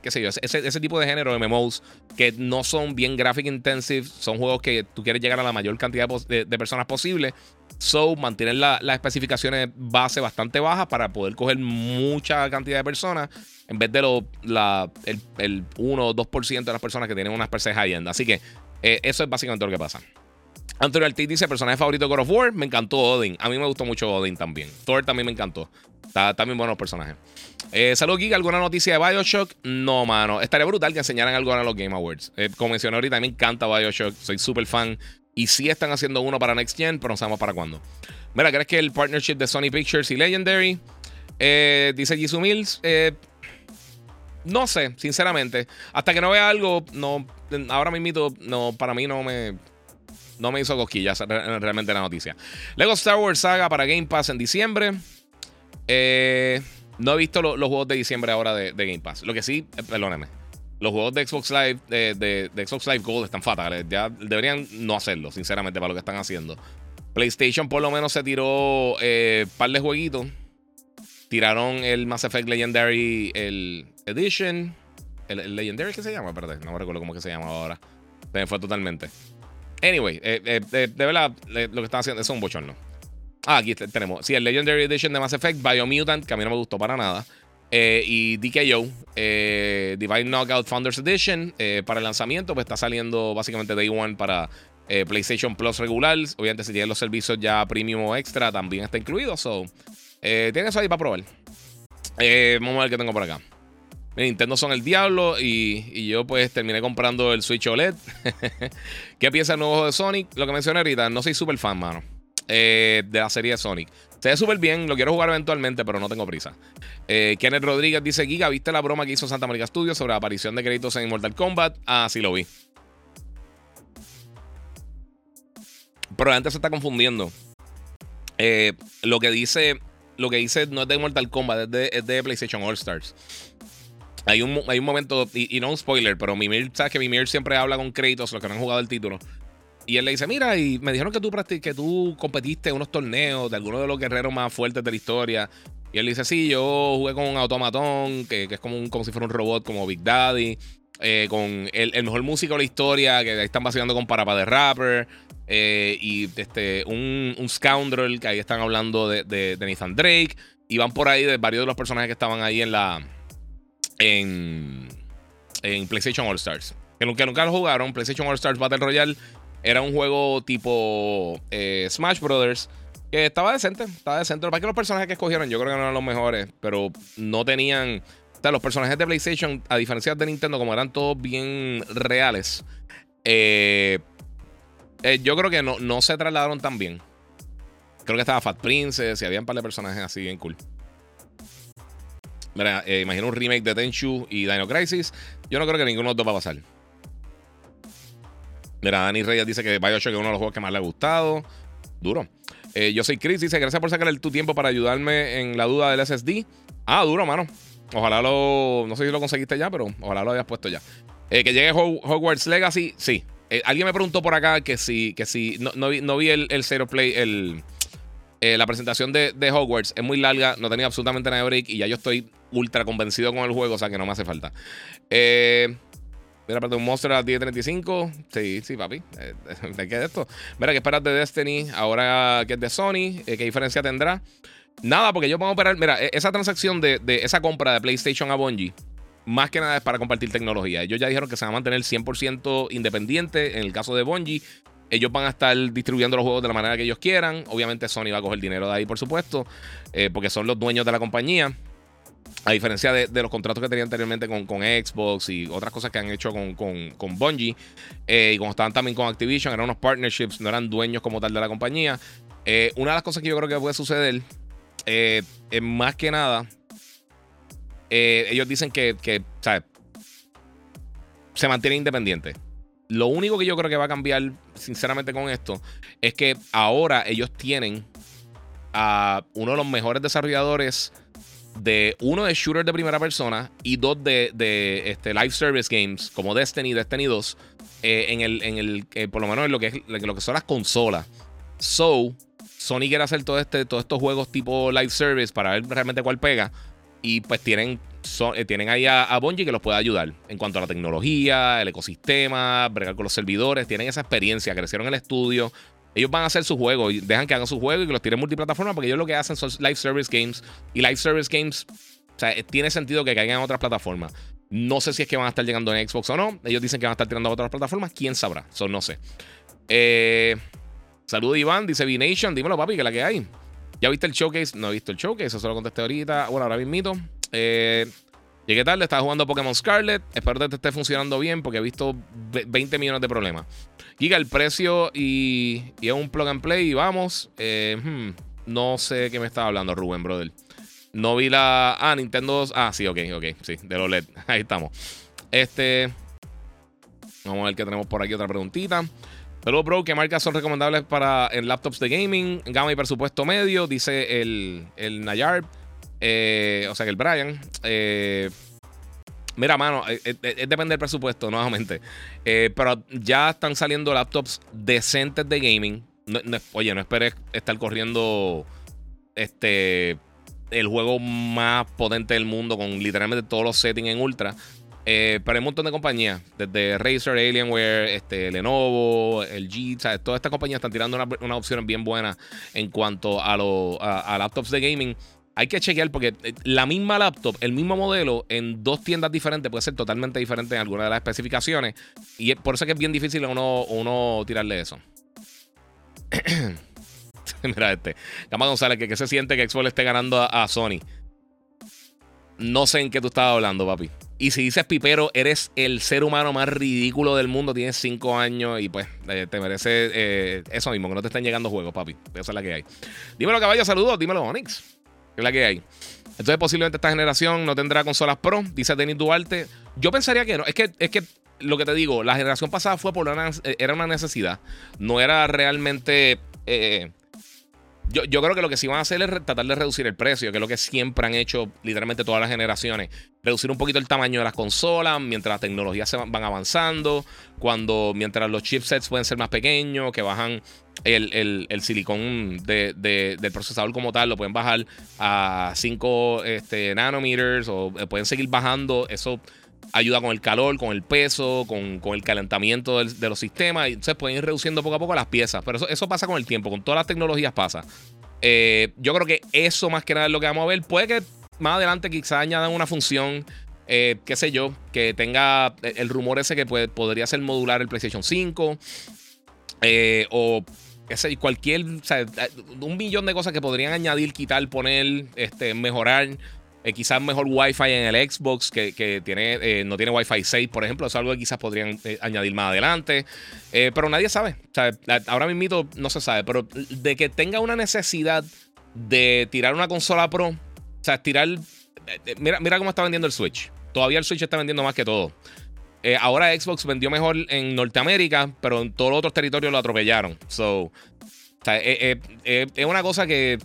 qué sé yo, ese, tipo de género de MMOs que no son bien graphic intensive, son juegos que tú quieres llegar a la mayor cantidad de, personas posible. So, mantener las especificaciones base bastante bajas para poder coger mucha cantidad de personas en vez de lo, la, el, 1 o 2% de las personas que tienen unas PCs high-end. Así que eh, eso es básicamente lo que pasa. Antonio Ortiz dice: personaje favorito de God of War. Me encantó Odin. A mí me gustó mucho Odin también. Thor también me encantó. Está también buenos personajes. Eh, Salud, Giga. ¿Alguna noticia de Bioshock? No, mano. Estaría brutal que enseñaran algo a los Game Awards. Eh, como mencioné ahorita, me encanta Bioshock. Soy súper fan. Y sí están haciendo uno para Next Gen, pero no sabemos para cuándo. Mira, ¿crees que el partnership de Sony Pictures y Legendary? Eh, dice Jisoo Mills. Eh, no sé, sinceramente. Hasta que no vea algo, no. Ahora mismo, no, para mí no me. No me hizo cosquillas realmente la noticia. Lego Star Wars Saga para Game Pass en diciembre. Eh. No he visto los juegos de diciembre ahora de, Game Pass. Lo que sí, eh, perdóneme. Los juegos de Xbox Live, de, Xbox Live Gold están fatales. Ya deberían no hacerlo, sinceramente, para lo que están haciendo. PlayStation por lo menos se tiró eh, par de jueguitos. Tiraron el Mass Effect Legendary Edition. El, Legendary, ¿qué se llama? Perdón, no me recuerdo cómo que se llama ahora. Se me fue totalmente. Anyway, eh, de verdad, lo que están haciendo es un bochorno. Ah, aquí tenemos. Sí, el Legendary Edition de Mass Effect, Biomutant, que a mí no me gustó para nada. Eh, y DKO, eh, Divine Knockout Founders Edition, eh, para el lanzamiento, pues está saliendo básicamente Day One para PlayStation Plus regular. Obviamente, si tienen los servicios ya premium o extra, también está incluido. So, tienen eso ahí para probar. vamos a ver qué tengo por acá. Nintendo son el diablo y, yo pues terminé comprando el Switch OLED. ¿Qué piensa el nuevo de Sonic? Lo que mencioné ahorita, no soy super fan, mano. Eh, de la serie Sonic. Se ve súper bien, lo quiero jugar eventualmente, pero no tengo prisa. Eh, Kenneth Rodríguez dice: Giga, ¿viste la broma que hizo Santa Mónica Studios sobre la aparición de créditos en Mortal Kombat? Ah, sí lo vi. Pero gente se está confundiendo. Eh, lo que dice. Lo que dice no es de Mortal Kombat, es de, PlayStation All Stars. Hay un, hay un momento, y, no un spoiler, pero Mimir, sabes que Mimir siempre habla con créditos, los que no han jugado el título. Y él le dice, mira, y me dijeron que tú, que tú competiste en unos torneos de algunos de los guerreros más fuertes de la historia. Y él dice, sí, yo jugué con un automatón, que, es como, un, como si fuera un robot como Big Daddy. Eh, con el, mejor músico de la historia, que ahí están vacilando con Parapa de Rapper. Eh, y este, un, un, Scoundrel, que ahí están hablando de, de, Nathan Drake. Y van por ahí de varios de los personajes que estaban ahí en la. En, PlayStation All Stars. Que nunca, nunca lo jugaron. PlayStation All Stars Battle Royale era un juego tipo eh, Smash Brothers. Que estaba decente, estaba decente. Para que los personajes que escogieron, yo creo que no eran los mejores, pero no tenían. O sea, los personajes de PlayStation, a diferencia de Nintendo, como eran todos bien reales, eh, eh, yo creo que no, no se trasladaron tan bien. Creo que estaba Fat Princess y había un par de personajes así bien cool. Mira, imagino un remake de Tenchu y Dino Crisis. Yo no creo que ninguno de los dos va a pasar. Mira, Dani Reyes dice que Bioshock es uno de los juegos que más le ha gustado. Duro. Eh, yo soy Chris, dice, gracias por sacar tu tiempo para ayudarme en la duda del SSD. Ah, duro, mano. Ojalá lo. No sé si lo conseguiste ya, pero ojalá lo hayas puesto ya. Eh, que llegue Hogwarts Legacy, sí. Eh, alguien me preguntó por acá que si, que si no, vi, el, el Zero Play, el, la presentación de, Hogwarts. Es muy larga, no tenía absolutamente nada de break y ya yo estoy ultra convencido con el juego, o sea que no me hace falta. Eh. Mira, un Monster a 10.35. Sí, sí, papi. ¿De qué es esto? Mira, ¿qué esperas de Destiny? Ahora que es de Sony. ¿Qué diferencia tendrá? Nada, porque yo puedo operar. Mira, e, esa transacción de, esa compra de PlayStation a Bungie, más que nada es para compartir tecnología. Ellos ya dijeron que se van a mantener 100% independiente. En el caso de Bungie, ellos van a estar distribuyendo los juegos de la manera que ellos quieran. Obviamente, Sony va a coger dinero de ahí, por supuesto, eh, porque son los dueños de la compañía. A diferencia de, los contratos que tenían anteriormente con, Xbox y otras cosas que han hecho con, con, Bungie, eh, y como estaban también con Activision, eran unos partnerships, no eran dueños como tal de la compañía. Eh, una de las cosas que yo creo que puede suceder eh, es más que nada, ellos dicen que, que se mantiene independiente. Lo único que yo creo que va a cambiar, sinceramente, con esto, es que ahora ellos tienen a uno de los mejores desarrolladores de uno de shooter de primera persona y dos de, este, live service games como Destiny Destiny 2 eh, en el, en el eh, por lo menos en lo que, lo que son las consolas. So, Sony quiere hacer todo este, todos estos juegos tipo live service para ver realmente cuál pega. Y pues tienen, eh, tienen ahí a, a, que los puede ayudar en cuanto a la tecnología, el ecosistema, bregar con los servidores. Tienen esa experiencia, crecieron el estudio, ellos van a hacer su juego y dejan que hagan su juego y que los tiren multiplataforma porque ellos lo que hacen son live service games. Y live service games, o sea, tiene sentido que caigan en otras plataformas. No sé si es que van a estar llegando en Xbox o no. Ellos dicen que van a estar tirando a otras plataformas. ¿Quién sabrá? Eso no sé. Eh, Saludos Iván, dice V-Nation. Dímelo, papi, que la que hay. ¿Ya viste el showcase? No he visto el showcase, eso lo contesté ahorita. Bueno, ahora mismito. Eh, llegué tarde, estaba jugando Pokémon Scarlet. Espero que te esté funcionando bien porque he visto 20 millones de problemas. Giga, el precio y, y, es un plug and play y vamos. Eh, hmm, no sé qué me estaba hablando Rubén, brother. No vi la... Ah, Nintendo... Ah, sí, ok, ok. Sí, de los LED. Ahí estamos. Este... Vamos a ver qué tenemos por aquí. Otra preguntita. Pero, bro, ¿qué marcas son recomendables para en laptops de gaming? Gama y presupuesto medio, dice el, el Nayar. Eh, o sea que el Brian. Eh, Mira, mano, eh, eh, es, depende del presupuesto, nuevamente. pero ya están saliendo laptops decentes de gaming. oye, no esperes estar corriendo este el juego más potente del mundo con literalmente todos los settings en ultra. Pero hay un montón de compañías, desde Razer, Alienware, este, Lenovo, LG, ¿sabes? todas estas compañías están tirando unas una opciones bien buenas en cuanto a, los a laptops de gaming hay que chequear porque eh, la misma laptop, el mismo modelo, en dos tiendas diferentes puede ser totalmente diferente en alguna de las especificaciones. Y por eso es que es bien difícil uno, uno tirarle eso. Mira este. Gama González, que, que, se siente que Xbox esté ganando a, Sony. No sé en qué tú estabas hablando, papi. Y si dices pipero, eres el ser humano más ridículo del mundo. Tienes cinco años y pues eh, te merece eh, eso mismo, que no te estén llegando juegos, papi. Esa es la que hay. Dímelo, caballo, saludos. Dímelo, Onyx es la que hay. Entonces, posiblemente esta generación no tendrá consolas Pro, dice Denis Duarte. Yo pensaría que no. Es que, es que lo que te digo, la generación pasada fue por una, era una necesidad. No era realmente. Eh, yo, yo, creo que lo que sí van a hacer es tratar de reducir el precio, que es lo que siempre han hecho literalmente todas las generaciones. Reducir un poquito el tamaño de las consolas mientras las tecnologías van, avanzando, cuando mientras los chipsets pueden ser más pequeños, que bajan el, silicón del procesador como tal, lo pueden bajar a 5 este, nanometers o eh, pueden seguir bajando. Eso ayuda con el calor, con el peso, con, el calentamiento de los sistemas. Entonces pueden ir reduciendo poco a poco las piezas. Pero eso, eso pasa con el tiempo, con todas las tecnologías pasa. Eh, yo creo que eso más que nada es lo que vamos a ver. Puede que más adelante quizá añadan una función, eh, qué sé yo, que tenga el rumor ese que podría ser modular el PlayStation 5. Eh, o cualquier, un millón de cosas que podrían añadir, quitar, poner, este, mejorar. Eh, quizás mejor Wi-Fi en el Xbox, que, tiene, eh, no tiene Wi-Fi 6, por ejemplo. es algo que quizás podrían eh, añadir más adelante. pero nadie sabe. O sea, ahora mismo no se sabe. Pero de que tenga una necesidad de tirar una consola Pro, o sea, tirar. Mira, mira cómo está vendiendo el Switch. Todavía el Switch está vendiendo más que todo. ahora Xbox vendió mejor en Norteamérica, pero en todos los otros territorios lo atropellaron. So, es una cosa que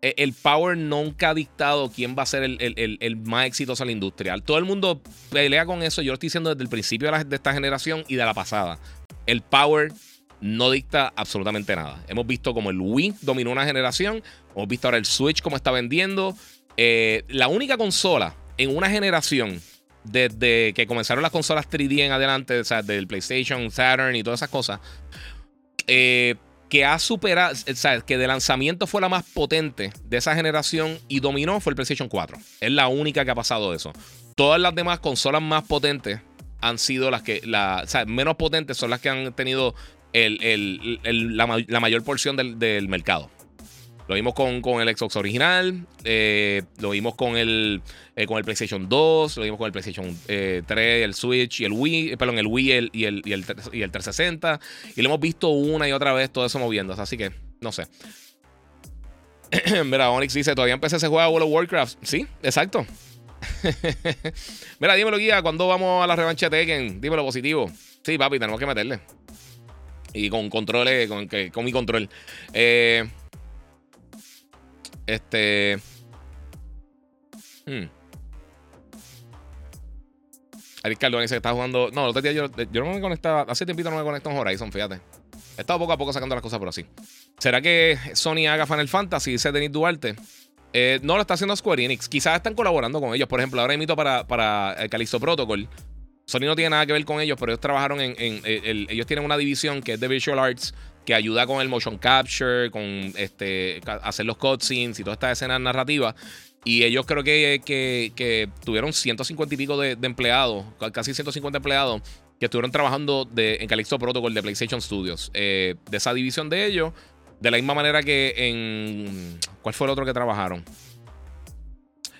el power nunca ha dictado quién va a ser el, más exitoso en la industria. Todo el mundo pelea con eso. Yo lo estoy diciendo desde el principio de, de esta generación y de la pasada. El power no dicta absolutamente nada. Hemos visto como el Wii dominó una generación. Hemos visto ahora el Switch como está vendiendo. Eh, la única consola en una generación desde que comenzaron las consolas 3D en adelante, o sea, del PlayStation, Saturn y todas esas cosas, eh, que ha superado, o sea, que de lanzamiento fue la más potente de esa generación y dominó fue el PlayStation 4. Es la única que ha pasado eso. Todas las demás consolas más potentes han sido las que, la, o sea, menos potentes son las que han tenido la, mayor porción del, mercado. Lo vimos con, el Xbox original, eh, lo vimos con el, eh, con el PlayStation 2, lo vimos con el PlayStation 3, eh, el Switch y el Wii, perdón, el Wii y el, y, el, y, el, 360. Y lo hemos visto una y otra vez todo eso moviéndose, así que no sé. Mira, Onyx dice, ¿todavía en PC se juega World of Warcraft? Sí, exacto. Mira, dímelo, guía, ¿cuándo vamos a la revancha de Tekken? Dímelo positivo. Sí, papi, tenemos que meterle. Y con controles, con, con mi control. Eh, este. Hmm. Ariel dice que está jugando. No, los días yo, yo no me conectaba. Hace tiempito no me conecto en Horizon, fíjate. He estado poco a poco sacando las cosas por así. ¿Será que Sony haga Final Fantasy? Dice Denis Duarte. Eh, no lo está haciendo Square Enix. Quizás están colaborando con ellos. Por ejemplo, ahora invito para, para el Calixto Protocol. Sony no tiene nada que ver con ellos, pero ellos trabajaron en. ellos tienen una división que es de Visual Arts que ayuda con el motion capture, con este, hacer los cutscenes y todas estas escenas narrativas. Y ellos creo que, que, tuvieron 150 y pico de, empleados, casi 150 empleados, que estuvieron trabajando de, en Calixto Protocol de PlayStation Studios. Eh, de esa división de ellos, de la misma manera que en. ¿Cuál fue el otro que trabajaron?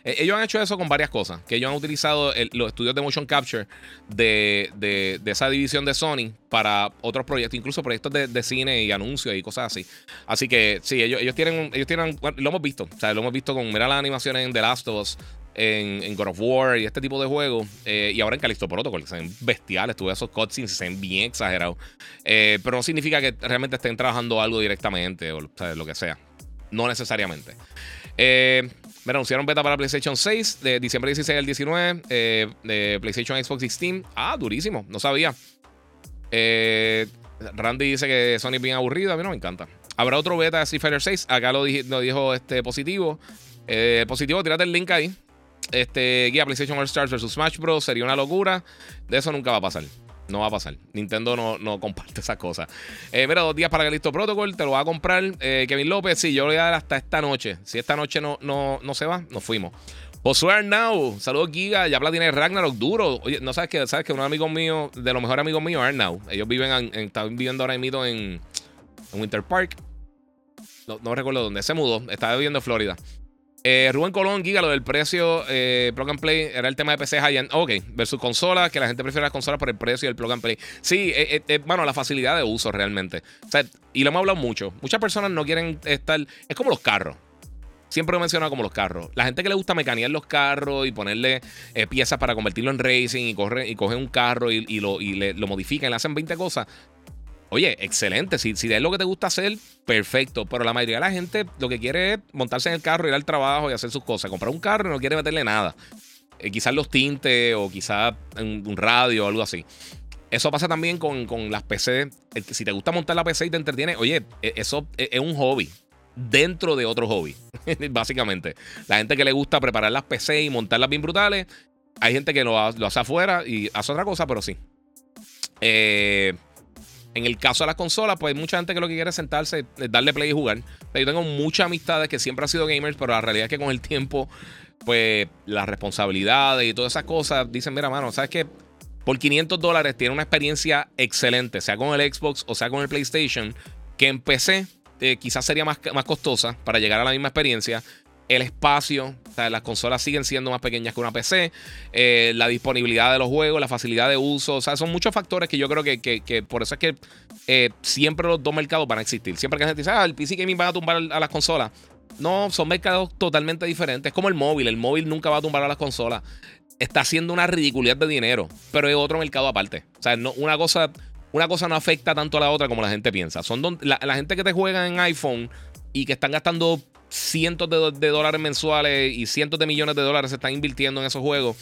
Eh, ellos han hecho eso con varias cosas, que ellos han utilizado los estudios de motion capture de, esa división de Sony para otros proyectos, incluso proyectos de, cine y anuncios y cosas así. Así que sí, ellos, ellos tienen, ellos tienen, lo hemos visto, o sea, lo hemos visto con, mira las animaciones en The Last of Us, en, God of War y este tipo de juegos. Eh, y ahora en Calixto Protocol, que se ven bestiales. Tuve esos cutscenes se ven bien exagerados. Eh, pero no significa que realmente estén trabajando algo directamente o, lo que sea. No necesariamente. Eh, me anunciaron beta para PlayStation 6 de diciembre 16 al 19 eh, de PlayStation Xbox 16. Ah, durísimo, no sabía. Eh, Randy dice que Sony es bien aburrido, a mí no me encanta. Habrá otro beta de Street Fighter 6, acá lo, dijo este positivo. Eh, positivo, tírate el link ahí. Este guía PlayStation All Stars vs Smash Bros. sería una locura. De eso nunca va a pasar. No va a pasar. Nintendo no, no comparte esas cosas. Eh, mira, dos días para que listo protocol. Te lo va a comprar eh, Kevin López. Sí, yo lo voy a dar hasta esta noche. Si esta noche no, no, no se va, nos fuimos. Josué Arnau, saludos Giga, ya tiene Ragnarok duro. Oye, no sabes que, sabes que unos amigos míos, de los mejores amigos míos, Arnau, ellos viven en, están viviendo ahora mismo en, en Winter Park. No, no recuerdo dónde, se mudó, está viviendo en Florida. Eh, Rubén Colón, Giga, lo del precio eh, plug and play era el tema de PC high Ok, versus consolas, que la gente prefiere las consolas por el precio y el plug and play. Sí, eh, eh, bueno, la facilidad de uso realmente. O sea, y lo hemos hablado mucho. Muchas personas no quieren estar. Es como los carros. Siempre lo he mencionado como los carros. La gente que le gusta mecanear los carros y ponerle piezas para convertirlo en racing y, corre, y coge un carro y, lo, y le, lo modifican, le hacen 20 cosas. Oye, excelente. Si, si es lo que te gusta hacer, perfecto. Pero la mayoría de la gente lo que quiere es montarse en el carro, ir al trabajo y hacer sus cosas. Comprar un carro y no quiere meterle nada. Eh, quizás los tintes o quizás un, radio o algo así. Eso pasa también con, las PC. Si te gusta montar la PC y te entretiene, oye, e, eso e, es un hobby dentro de otro hobby, básicamente. La gente que le gusta preparar las PC y montarlas bien brutales, hay gente que lo, lo hace afuera y hace otra cosa, pero sí. Eh, en el caso de las consolas, pues hay mucha gente que lo que quiere es sentarse, darle play y jugar. Yo tengo muchas amistades que siempre han sido gamers, pero la realidad es que con el tiempo, pues las responsabilidades y todas esas cosas dicen, mira, mano, ¿sabes qué? Por 500 dólares tiene una experiencia excelente, sea con el Xbox o sea con el PlayStation, que en PC eh, quizás sería más, más costosa para llegar a la misma experiencia el espacio, o sea, las consolas siguen siendo más pequeñas que una PC, eh, la disponibilidad de los juegos, la facilidad de uso, o sea, son muchos factores que yo creo que, por eso es que eh, siempre los dos mercados van a existir. Siempre que la gente dice, ah, el PC Gaming va a tumbar a las consolas. No, son mercados totalmente diferentes. Es como el móvil, el móvil nunca va a tumbar a las consolas. Está haciendo una ridiculez de dinero, pero es otro mercado aparte. O sea, no, una cosa una cosa no afecta tanto a la otra como la gente piensa. Son la, gente que te juega en iPhone y que están gastando cientos de, dólares mensuales y cientos de millones de dólares se están invirtiendo en esos juegos.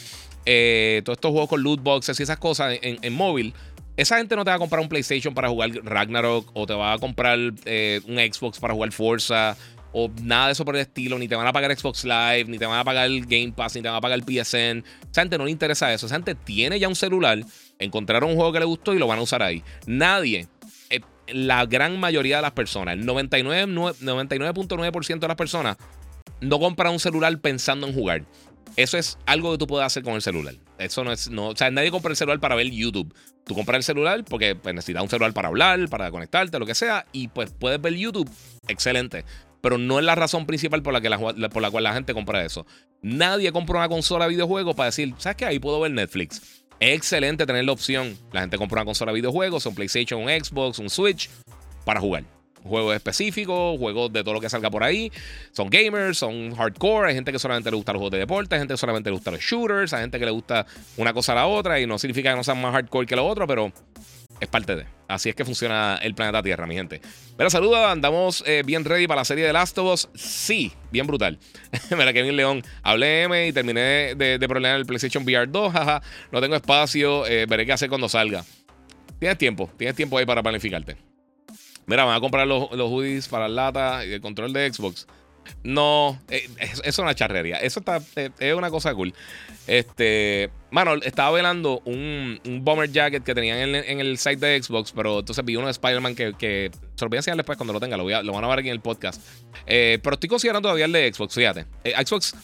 Eh, todos estos juegos con loot boxes y esas cosas en, móvil. Esa gente no te va a comprar un PlayStation para jugar Ragnarok o te va a comprar eh, un Xbox para jugar Forza o nada de eso por el estilo, ni te van a pagar Xbox Live, ni te van a pagar Game Pass, ni te van a pagar PSN. Esa gente no le interesa eso. Esa gente tiene ya un celular, encontraron un juego que le gustó y lo van a usar ahí. Nadie, la gran mayoría de las personas, el 99.9% de las personas, no compran un celular pensando en jugar. Eso es algo que tú puedes hacer con el celular. Eso no es. No, o sea, nadie compra el celular para ver YouTube. Tú compras el celular porque pues, necesitas un celular para hablar, para conectarte, lo que sea. Y pues puedes ver YouTube. Excelente pero no es la razón principal por la, que la, por la cual la gente compra eso. Nadie compra una consola de videojuegos para decir, ¿sabes qué? Ahí puedo ver Netflix. Excelente tener la opción. La gente compra una consola de videojuegos, un PlayStation, un Xbox, un Switch, para jugar. Juegos específicos, juegos de todo lo que salga por ahí. Son gamers, son hardcore. Hay gente que solamente le gusta los juegos de deporte, hay gente que solamente le gusta los shooters, hay gente que le gusta una cosa a la otra y no significa que no sean más hardcore que lo otro, pero es parte de. Así es que funciona el planeta Tierra, mi gente. Pero saludos, andamos eh, bien ready para la serie de Last of Us. Sí, bien brutal. Mira, Kevin León, hablé M y terminé de, de problemas el PlayStation VR 2. Jaja, no tengo espacio, eh, veré qué hacer cuando salga. Tienes tiempo, tienes tiempo ahí para planificarte. Mira, van a comprar los, los hoodies para la lata y el control de Xbox. No, eh, eso es una charrería. Eso está, eh, es una cosa cool. Este, mano, estaba velando un, bomber jacket que tenían en, el site de Xbox, pero entonces vi uno de Spider-Man que, que, se lo voy a enseñar después cuando lo tenga. Lo, voy a, lo van a ver aquí en el podcast. Eh, pero estoy considerando todavía el de Xbox, fíjate. Xbox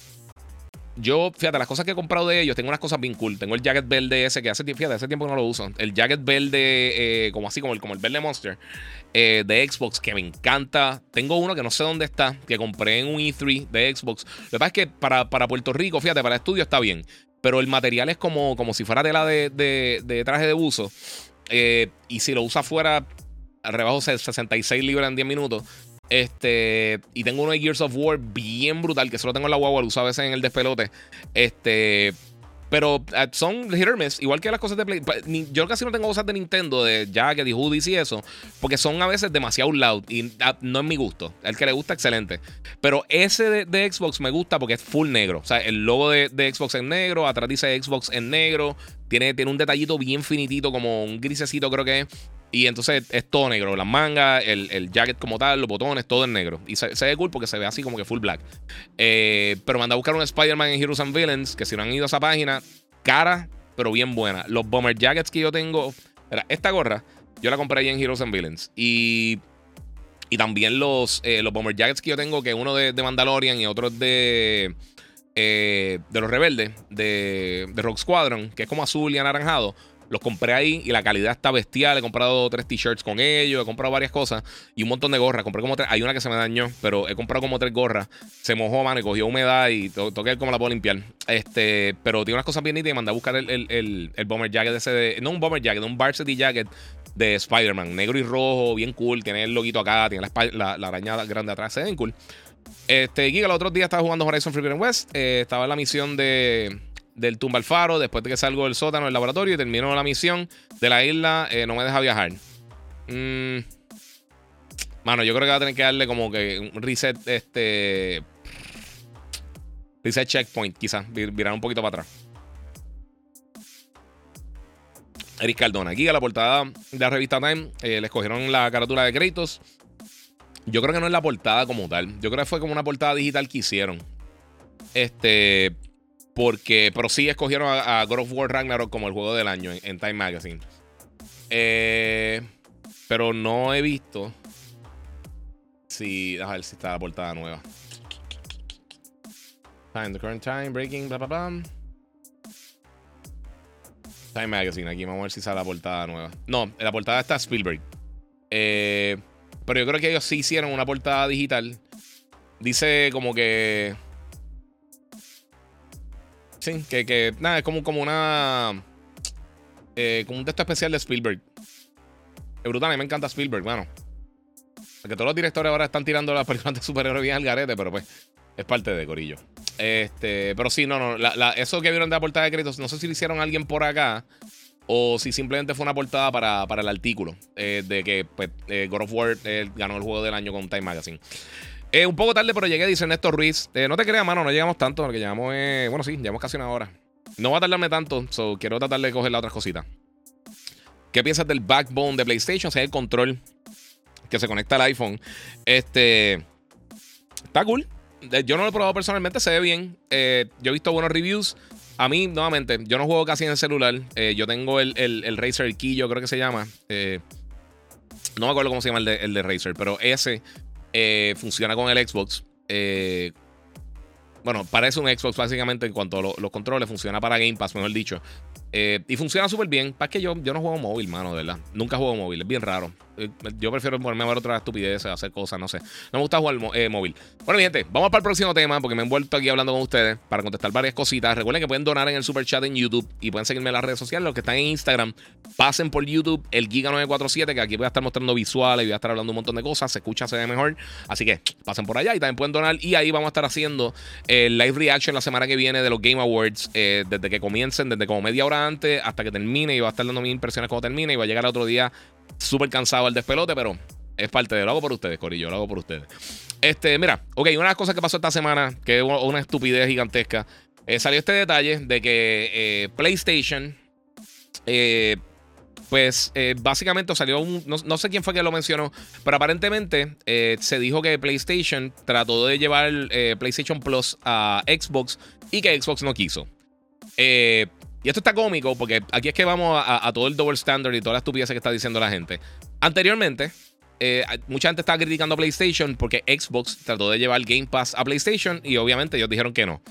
yo, fíjate, las cosas que he comprado de ellos, tengo unas cosas bien cool. Tengo el jacket verde ese que hace, fíjate, hace tiempo que no lo uso. El jacket verde, como así, como el, como el verde Monster. Eh, de Xbox que me encanta. Tengo uno que no sé dónde está, que compré en un E3 de Xbox. Lo que pasa es que para, para Puerto Rico, fíjate, para estudio está bien. Pero el material es como, como si fuera tela de, de, traje de buzo. Eh, y si lo usa fuera, rebajo 66 libras en 10 minutos. Este, y tengo uno de Gears of War bien brutal, que solo tengo en la guagua, lo uso a veces en el despelote. Este, pero eh, son hit or miss, igual que las cosas de Play. Yo casi no tengo cosas de Nintendo, de Jacket y hoodies y eso, porque son a veces demasiado loud y ah, no es mi gusto. El que le gusta, excelente. Pero ese de, Xbox me gusta porque es full negro. O sea, el logo de, Xbox es negro, atrás dice Xbox en negro. Tiene, tiene un detallito bien finitito, como un grisecito, creo que es. Y entonces es todo negro. Las mangas, el, jacket como tal, los botones, todo en negro. Y se, ve cool porque se ve así como que full black. Eh, pero me anda a buscar un Spider-Man en Heroes and Villains. Que si no han ido a esa página, cara, pero bien buena. Los bomber jackets que yo tengo. esta gorra, yo la compré ahí en Heroes and Villains. Y. Y también los, eh, los bomber jackets que yo tengo, que uno de, de Mandalorian y otro de. Eh, de los rebeldes, de, de Rock Squadron, que es como azul y anaranjado los compré ahí y la calidad está bestial. He comprado tres t-shirts con ellos, he comprado varias cosas y un montón de gorras. Compré como tres. Hay una que se me dañó, pero he comprado como tres gorras. Se mojó, mano, y cogió humedad y toqué cómo la puedo limpiar. Este, pero tiene unas cosas bien nítidas y mandé a buscar el, bomber jacket ese de. No un bomber jacket, un varsity jacket de Spider-Man, negro y rojo, bien cool. Tiene el loguito acá, tiene la, la, araña grande atrás, se ven cool. Este, Giga, el otro día estaba jugando Horizon Forbidden West. Eh, estaba en la misión de del tumba al faro, después de que salgo del sótano del laboratorio y termino la misión de la isla, eh, no me deja viajar. Mm. Mano, yo creo que va a tener que darle como que un reset, este. Reset checkpoint, quizás. Virar un poquito para atrás. Eric Cardona. Aquí a la portada de la revista Time. Eh, le escogieron la carátula de créditos. Yo creo que no es la portada como tal. Yo creo que fue como una portada digital que hicieron. Este. Porque, pero sí escogieron a, God of War Ragnarok como el juego del año en, Time Magazine. Eh, pero no he visto si. A ver si está la portada nueva. Time, the current time, breaking, bla, bla, bla. Time Magazine, aquí vamos a ver si sale la portada nueva. No, la portada está Spielberg. Eh, pero yo creo que ellos sí hicieron una portada digital. Dice como que. Sí, que, que nada, es como, como una. Eh, como un texto especial de Spielberg. Es brutal, a mí me encanta Spielberg, bueno. Porque todos los directores ahora están tirando las películas de superhéroes bien al garete, pero pues es parte de Corillo. Este, pero sí, no, no. eso que vieron de la portada de créditos, no sé si lo hicieron alguien por acá. o si simplemente fue una portada para, el artículo eh, de que pues, eh, God of War ganó el juego del año con Time Magazine. Un poco tarde, pero llegué, dice Néstor Ruiz. no te creas, mano, no llegamos tanto, porque llegamos, bueno, sí, llevamos casi una hora. No va a tardarme tanto, so quiero tratar de coger las otras cositas. ¿Qué piensas del backbone de PlayStation? O sea, el control que se conecta al iPhone. Este. Está cool. Yo no lo he probado personalmente, se ve bien. Eh, yo he visto buenos reviews. A mí, nuevamente, yo no juego casi en el celular. Eh, yo tengo el, el, Razer Keyo, creo que se llama. Eh, no me acuerdo cómo se llama el el de Razer, pero ese funciona con el Xbox. bueno, parece un Xbox básicamente en cuanto a los controles. Funciona para Game Pass, mejor dicho. Y funciona súper bien. Para que yo, yo no juego móvil, mano, de verdad. Nunca juego móvil, es bien raro. Eh, yo prefiero ponerme a ver otra estupidez, hacer cosas, no sé. No me gusta jugar eh, móvil. Bueno, mi gente, vamos para el próximo tema porque me he envuelto aquí hablando con ustedes para contestar varias cositas. Recuerden que pueden donar en el super chat en YouTube y pueden seguirme en las redes sociales. Los que están en Instagram, pasen por YouTube, el Giga947, que aquí voy a estar mostrando visuales voy a estar hablando un montón de cosas. Se escucha, se ve mejor. Así que pasen por allá y también pueden donar. Y ahí vamos a estar haciendo el live reaction la semana que viene de los Game Awards, eh, desde que comiencen, desde como media hora hasta que termine. Y va a estar dando mis impresiones cuando termine. Y va a llegar el otro día súper cansado el despelote, pero es parte de lo hago por ustedes, Corillo, lo hago por ustedes. Este, mira, ok, una de las cosas que pasó esta semana, que es una estupidez gigantesca, eh, salió este detalle de que eh, PlayStation, eh, pues básicamente salió un, no, sé quién fue que lo mencionó, pero aparentemente se dijo que PlayStation trató de llevar PlayStation Plus a Xbox y que Xbox no quiso. Eh, y esto está cómico porque aquí es que vamos a, todo el double standard y toda la estupidez que está diciendo la gente. Anteriormente, eh, mucha gente estaba criticando a PlayStation porque Xbox trató de llevar Game Pass a PlayStation y obviamente ellos dijeron que no.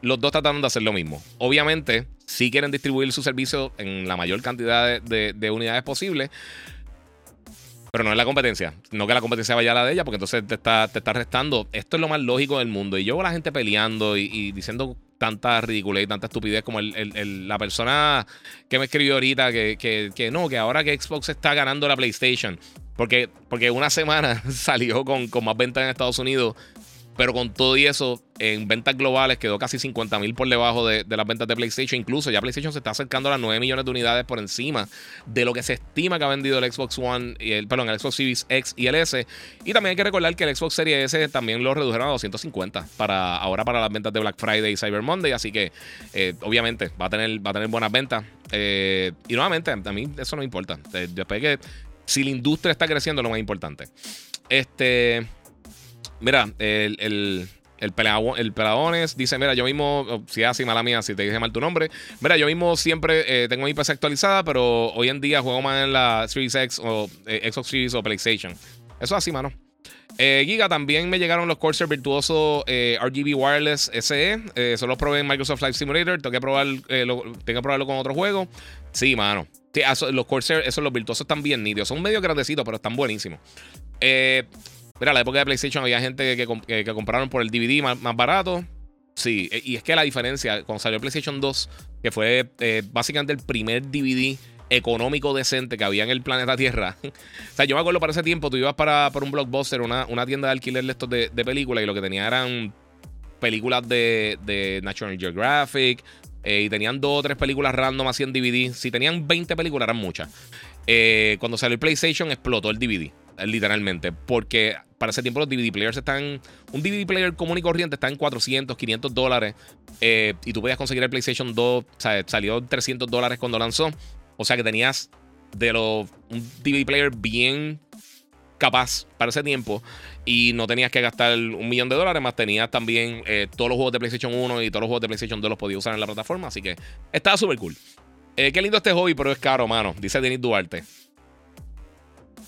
Los dos trataron de hacer lo mismo. Obviamente, sí quieren distribuir su servicio en la mayor cantidad de, unidades posible. Pero no es la competencia. No que la competencia vaya a la de ella, porque entonces te está, te está restando. Esto es lo más lógico del mundo. Y yo veo a la gente peleando y diciendo tanta ridiculez y tanta estupidez como la persona que me escribió ahorita que, no, que ahora que Xbox está ganando la PlayStation, porque, porque una semana salió con, con más ventas en Estados Unidos pero con todo y eso, en ventas globales quedó casi 50 mil por debajo de, las ventas de PlayStation. Incluso ya PlayStation se está acercando a las 9 millones de unidades por encima de lo que se estima que ha vendido el Xbox One, y el, perdón, el Xbox Series X y el S. Y también hay que recordar que el Xbox Series S también lo redujeron a 250 para ahora para las ventas de Black Friday y Cyber Monday. Así que eh, obviamente va a tener, va a tener buenas ventas. Eh, y nuevamente, a mí eso no importa. Eh, después que si la industria está creciendo, lo más importante. Este. Mira, el, el, el, el dice: Mira, yo mismo, oh, si así, mala mía, si te dije mal tu nombre. Mira, yo mismo siempre eh, tengo mi PC actualizada, pero hoy en día juego más en la Series X o eh, Xbox Series o PlayStation. Eso es así, mano. Eh, Giga, también me llegaron los Corsair Virtuoso RGB Wireless SE. Eso los probé en Microsoft Flight Simulator. Tengo que, probar, tengo que probarlo con otro juego. Sí, mano. los Corsair, esos los virtuosos están bien nítidos. Son medio grandecitos, pero están buenísimos. Mira, la época de PlayStation había gente que, compraron por el DVD más, barato. Sí, e, y es que la diferencia, cuando salió PlayStation 2, que fue eh, básicamente el primer DVD económico decente que había en el planeta Tierra. o sea, yo me acuerdo para ese tiempo, tú ibas para, un blockbuster, una, una tienda de alquiler de estos de, películas, y lo que tenía eran películas de, National Geographic, eh, y tenían dos o tres películas random así en DVD. Si tenían 20 películas, eran muchas. Eh, cuando salió el PlayStation, explotó el DVD, literalmente, porque para ese tiempo los DVD players están. Un DVD player común y corriente está en 400, 500 dólares. Eh, y tú podías conseguir el PlayStation 2. O sea, salió 300 dólares cuando lanzó. O sea que tenías de los, un DVD player bien capaz para ese tiempo. Y no tenías que gastar un millón de dólares. Más tenías también eh, todos los juegos de PlayStation 1 y todos los juegos de PlayStation 2 los podías usar en la plataforma. Así que estaba súper cool. Eh, qué lindo este hobby, pero es caro, mano. Dice Denis Duarte.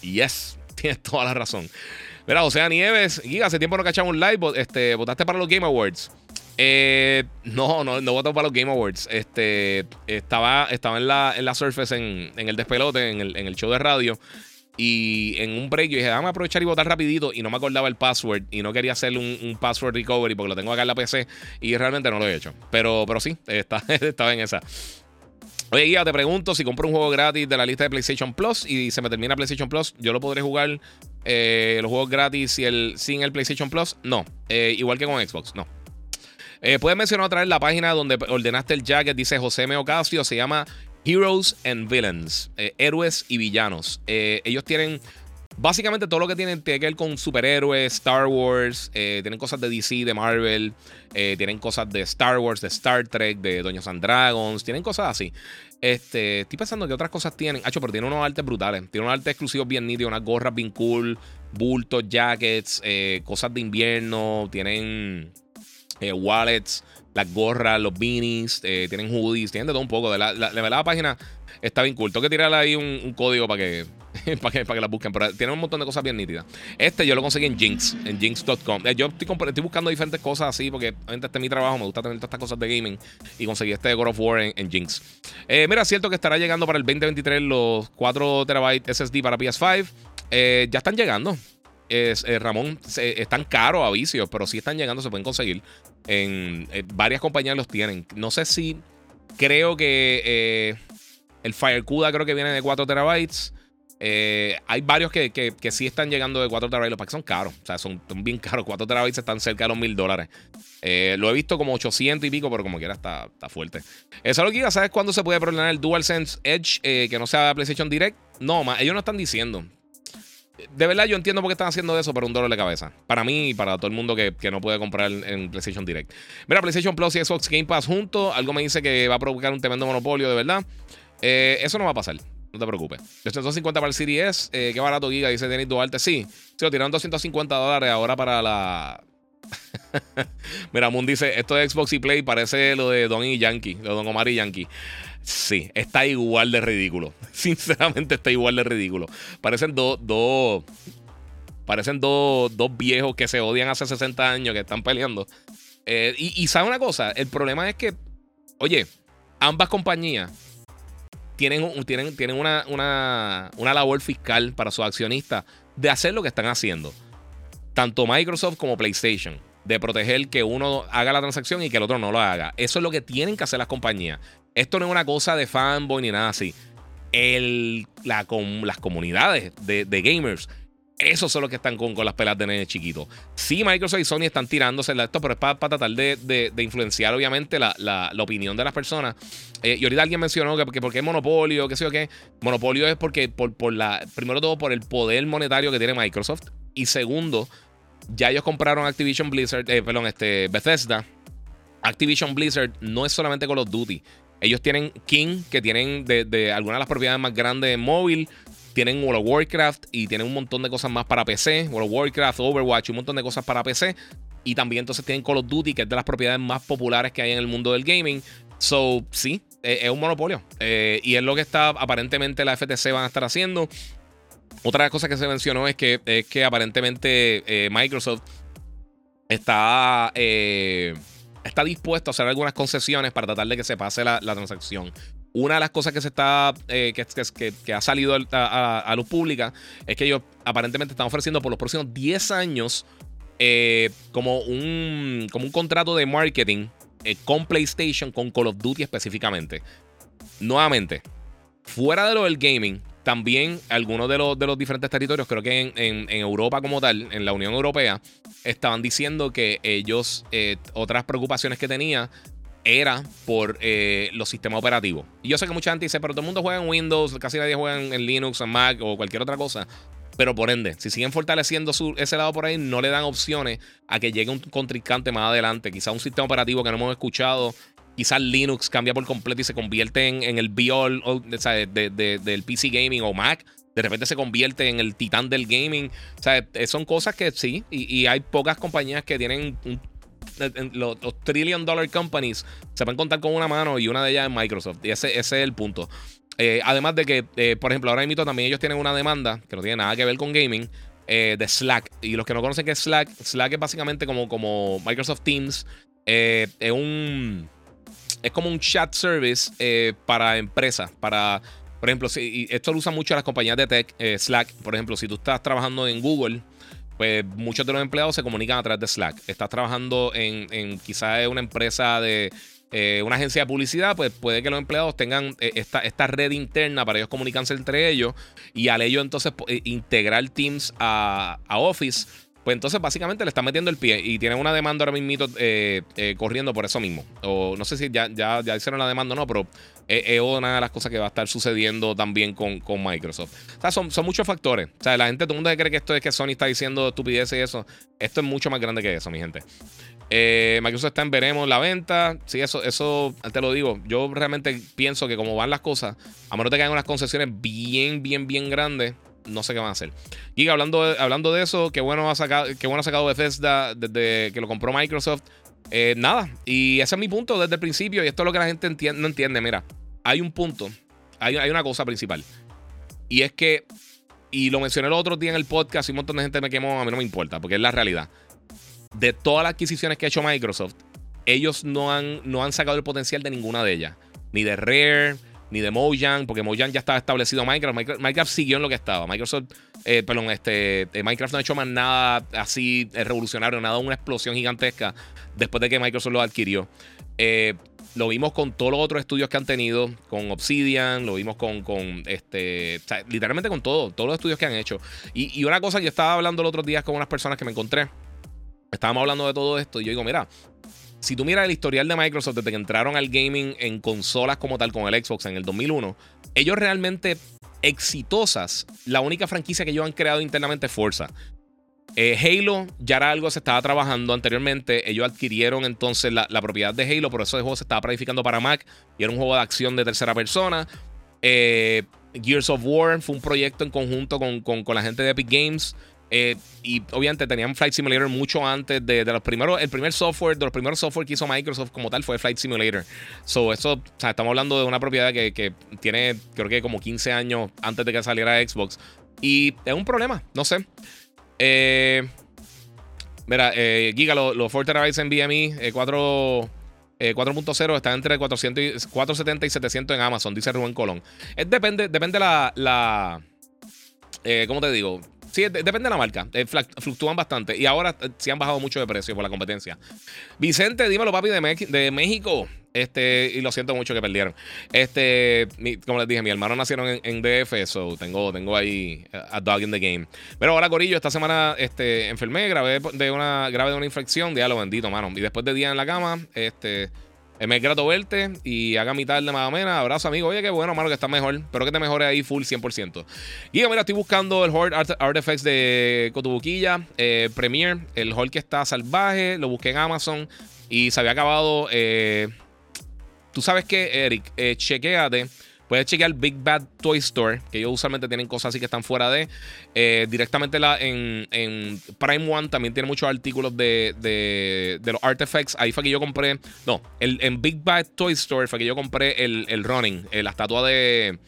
Yes, tienes toda la razón. Mira, sea, Nieves, Giga, hace tiempo no cachamos un live. Este, ¿Votaste para los Game Awards? Eh, no, no, no voté para los Game Awards. Este, estaba, estaba en la, en la Surface, en, el despelote, en el, en el show de radio. Y en un break yo dije, déjame aprovechar y votar rapidito. Y no me acordaba el password. Y no quería hacer un, password recovery porque lo tengo acá en la PC. Y realmente no lo he hecho. Pero, pero sí, está, estaba en esa. Oye, Guía, te pregunto si compro un juego gratis de la lista de PlayStation Plus y se me termina PlayStation Plus, ¿yo lo podré jugar eh, los juegos gratis el, sin el PlayStation Plus? No. Eh, igual que con Xbox, no. Eh, puedes mencionar otra vez la página donde ordenaste el jacket, dice José Meocasio, se llama Heroes and Villains, héroes y villanos. ellos tienen Básicamente todo lo que tienen tiene que ver con superhéroes, Star Wars, eh, tienen cosas de DC, de Marvel, eh, tienen cosas de Star Wars, de Star Trek, de Doños and Dragons, tienen cosas así. Este, estoy pensando que otras cosas tienen. Hacho, pero tienen unos artes brutales. Tienen unos artes exclusivos bien nítidos, unas gorras bien cool, bultos, jackets, eh, cosas de invierno, tienen wallets, las gorras, los beanies, tienen hoodies, tienen de todo un poco. De la, la, la, página está bien cool. Tengo que tirarle ahí un código para que para, que, para que la busquen. Pero tiene un montón de cosas bien nítidas. Este yo lo conseguí en Jinx, en Jinx.com. Eh, yo estoy, buscando diferentes cosas así porque obviamente este es mi trabajo. Me gusta tener todas estas cosas de gaming. Y conseguí este God of War en, Jinx. Eh, mira, cierto que estará llegando para el 2023 los 4 TB SSD para PS5. Eh, ya están llegando. Es, Ramón, están caros a vicios, pero sí están llegando, se pueden conseguir. En, varias compañías los tienen. No sé si creo que el FireCuda creo que viene de 4 terabytes. Eh, hay varios que, sí están llegando de 4 terabytes. Los packs son caros. O sea, son, bien caros. 4 terabytes están cerca de los 1000 dólares. Eh, lo he visto como 800 y pico, pero como quiera está, fuerte. Eso es lo que iba. ¿Sabes cuándo se puede problemar el DualSense Edge eh, que no sea PlayStation Direct? No, ellos no están diciendo. De verdad, yo entiendo por qué están haciendo eso, pero un dolor de cabeza. Para mí y para todo el mundo que, que no puede comprar en PlayStation Direct. Mira, PlayStation Plus y Xbox Game Pass juntos. Algo me dice que va a provocar un tremendo monopolio, de verdad. eso no va a pasar. No te preocupes. 250 para el Series eh, qué barato Giga, dice Denis Duarte. Sí, sí, lo tiraron 250 dólares ahora para la. Mira, Moon dice: Esto de Xbox y Play parece lo de Don y Yankee, lo de Don Omar y Yankee. Sí, está igual de ridículo. Sinceramente, está igual de ridículo. Parecen dos. dos parecen dos, viejos que se odian hace 60 años que están peleando. Eh, y, y sabe una cosa: el problema es que, oye, ambas compañías tienen, tienen, tienen una, una, labor fiscal para sus accionistas de hacer lo que están haciendo. Tanto Microsoft como PlayStation. De proteger que uno haga la transacción y que el otro no lo haga. Eso es lo que tienen que hacer las compañías. Esto no es una cosa de fanboy ni nada así. El, la, las comunidades de, de gamers esos son los que están con, las pelas de nene chiquito. Sí, Microsoft y Sony están tirándose esto, pero es para, tratar de, influenciar, obviamente, la, opinión de las personas. Eh, y ahorita alguien mencionó que, porque es monopolio, qué sé yo qué. Monopolio es porque, por, la, primero todo, por el poder monetario que tiene Microsoft. Y segundo, ya ellos compraron Activision Blizzard, eh, perdón, este, Bethesda. Activision Blizzard no es solamente Call of Duty. Ellos tienen King, que tienen de, de algunas de las propiedades más grandes de móvil. Tienen World of Warcraft y tienen un montón de cosas más para PC. World of Warcraft, Overwatch, un montón de cosas para PC. Y también entonces tienen Call of Duty, que es de las propiedades más populares que hay en el mundo del gaming. So, sí, eh, es un monopolio. Eh, y es lo que está aparentemente la FTC van a estar haciendo. Otra cosa que se mencionó es que, es que aparentemente eh, Microsoft está, está dispuesto a hacer algunas concesiones para tratar de que se pase la, la transacción. Una de las cosas que se está eh, que, ha salido a, luz pública es que ellos aparentemente están ofreciendo por los próximos 10 años eh, como, un, como un contrato de marketing eh, con PlayStation, con Call of Duty específicamente. Nuevamente, fuera de lo del gaming, también algunos de los, de los diferentes territorios, creo que en, Europa como tal, en la Unión Europea, estaban diciendo que ellos, otras preocupaciones que tenía era por eh, los sistemas operativos. Y yo sé que mucha gente dice, pero todo el mundo juega en Windows, casi nadie juega en, Linux, en Mac o cualquier otra cosa. Pero por ende, si siguen fortaleciendo ese lado por ahí, no le dan opciones a que llegue un contrincante más adelante. Quizá un sistema operativo que no hemos escuchado. Quizás Linux cambia por completo y se convierte en, el Biol del PC Gaming o Mac. De repente se convierte en el titán del gaming. O sea, son cosas que sí. Y, y hay pocas compañías que tienen un los, trillion dollar companies se pueden contar con una mano y una de ellas es Microsoft. Y ese, es el punto. Eh, además de que, eh, por ejemplo, ahora mismo también ellos tienen una demanda que no tiene nada que ver con gaming. Eh, de Slack. Y los que no conocen qué es Slack, Slack es básicamente como, como Microsoft Teams. es un. Es como un chat service para empresas. Para. Por ejemplo, si, esto lo usan mucho las compañías de tech. Slack. Por ejemplo, si tú estás trabajando en Google pues muchos de los empleados se comunican a través de Slack. Estás trabajando en, en quizás una empresa de eh, una agencia de publicidad, pues puede que los empleados tengan eh, esta, esta, red interna para ellos comunicarse entre ellos y al ello entonces eh, integrar Teams a, Office. Pues entonces básicamente le están metiendo el pie y tienen una demanda ahora mismo corriendo por eso mismo. O no sé si ya, ya, ya hicieron la demanda o no, pero es, una de las cosas que va a estar sucediendo también con, con Microsoft. O sea, son, son, muchos factores. O sea, la gente, todo el mundo cree que esto es que Sony está diciendo estupidez y eso. Esto es mucho más grande que eso, mi gente. Eh, Microsoft está en veremos la venta. Sí, eso, eso te lo digo. Yo realmente pienso que como van las cosas, a menos de que hagan unas concesiones bien, bien, bien grandes, no sé qué van a hacer. Y hablando, hablando de eso, qué bueno ha sacado, qué bueno ha sacado Bethesda desde que lo compró Microsoft. Eh, nada, y ese es mi punto desde el principio, y esto es lo que la gente no entiende. Mira, hay un punto, hay, hay, una cosa principal, y es que, y lo mencioné el otro día en el podcast, y un montón de gente me quemó, a mí no me importa, porque es la realidad. De todas las adquisiciones que ha hecho Microsoft, ellos no han, no han sacado el potencial de ninguna de ellas, ni de Rare, ni de Mojang, porque Mojang ya estaba establecido Minecraft. Minecraft, siguió en lo que estaba. Microsoft, eh, perdón, este, eh, Minecraft no ha hecho más nada así eh, revolucionario, nada, una explosión gigantesca después de que Microsoft lo adquirió. lo vimos con todos los otros estudios que han tenido, con Obsidian, lo vimos con, con este, literalmente con todo, todos los estudios que han hecho. Y, y una cosa que yo estaba hablando el otro día con unas personas que me encontré, estábamos hablando de todo esto y yo digo, mira, si tú miras el historial de Microsoft desde que entraron al gaming en consolas como tal con el Xbox en el 2001, ellos realmente exitosas, la única franquicia que ellos han creado internamente es Forza. Eh, Halo ya era algo que se estaba trabajando anteriormente. Ellos adquirieron entonces la, propiedad de Halo, por eso el juego se estaba planificando para Mac y era un juego de acción de tercera persona. Eh, Gears of War fue un proyecto en conjunto con, con la gente de Epic Games. Eh, y obviamente tenían Flight Simulator mucho antes de, los primeros. El primer software, de los primeros software que hizo Microsoft como tal fue Flight Simulator. So, eso, o sea, estamos hablando de una propiedad que, tiene, creo que como 15 años antes de que saliera Xbox. Y es un problema, no sé. Eh, mira, eh, Giga, los lo Forte en VME 4. 4.0 está entre 400 470 y 700 en Amazon, dice Rubén Colón. depende, depende la, la ¿cómo te digo? Sí, depende de la marca. Eh, fluctúan bastante. Y ahora eh, sí han bajado mucho de precio por la competencia. Vicente, dímelo, papi, de, de México. Este, y lo siento mucho que perdieron. Este, como les dije, mi hermano nacieron en, DF, so tengo, tengo ahí a dog in the game. Pero ahora, Corillo, esta semana este, enfermé, grabé de una, grave de una infección, lo bendito, mano. Y después de día en la cama, este, me grato verte y haga mi tarde más o menos. Abrazo, amigo. Oye, qué bueno, mano, que está mejor. Espero que te mejore ahí full 100%. Y mira, estoy buscando el Horde Artifacts de Cotubuquilla eh, Premiere. El Horde que está salvaje. Lo busqué en Amazon y se había acabado. Eh, Tú sabes que, Eric, eh, chequeate Puedes chequear Big Bad Toy Store, que ellos usualmente tienen cosas así que están fuera de. Eh, directamente la, en, Prime One también tiene muchos artículos de, de, los artifacts. Ahí fue que yo compré. No, el, en Big Bad Toy Store fue que yo compré el, el Running, eh, la estatua de.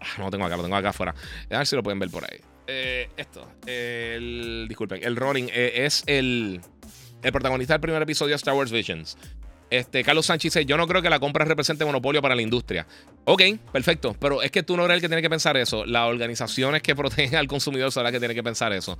Ah, no lo tengo acá, lo tengo acá afuera. A ver si lo pueden ver por ahí. Eh, esto, el. Disculpen, el Running es el. El protagonista del primer episodio de Star Wars Visions. Este, Carlos Sánchez dice: Yo no creo que la compra represente monopolio para la industria. Ok, perfecto. Pero es que tú no eres el que tiene que pensar eso. Las organizaciones que protegen al consumidor son las que tienen que pensar eso.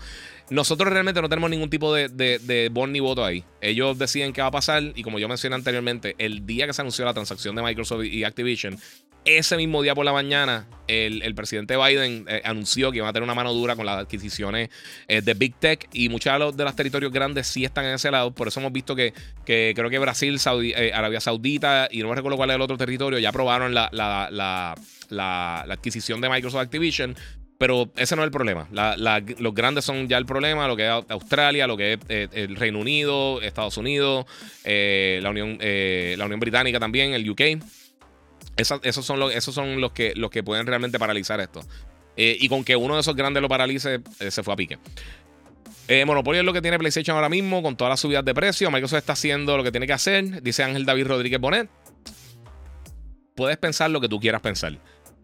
Nosotros realmente no tenemos ningún tipo de, de, ni voto ahí. Ellos deciden qué va a pasar. Y como yo mencioné anteriormente, el día que se anunció la transacción de Microsoft y Activision, ese mismo día por la mañana, el, presidente Biden eh, anunció que iba a tener una mano dura con las adquisiciones eh, de Big Tech y muchos de los, territorios grandes sí están en ese lado. Por eso hemos visto que, creo que Brasil, eh, Arabia Saudita y no me recuerdo cuál es el otro territorio, ya aprobaron la, la, adquisición de Microsoft Activision. Pero ese no es el problema. los grandes son ya el problema, lo que es Australia, lo que es el Reino Unido, Estados Unidos, la, Unión, la Unión Británica también, el UK esos, son, los, esos son los, que, los que pueden realmente paralizar esto. Eh, y con que uno de esos grandes lo paralice, eh, se fue a pique. Eh, Monopoly es lo que tiene PlayStation ahora mismo, con todas las subidas de precio. Microsoft está haciendo lo que tiene que hacer, dice Ángel David Rodríguez Bonet. Puedes pensar lo que tú quieras pensar.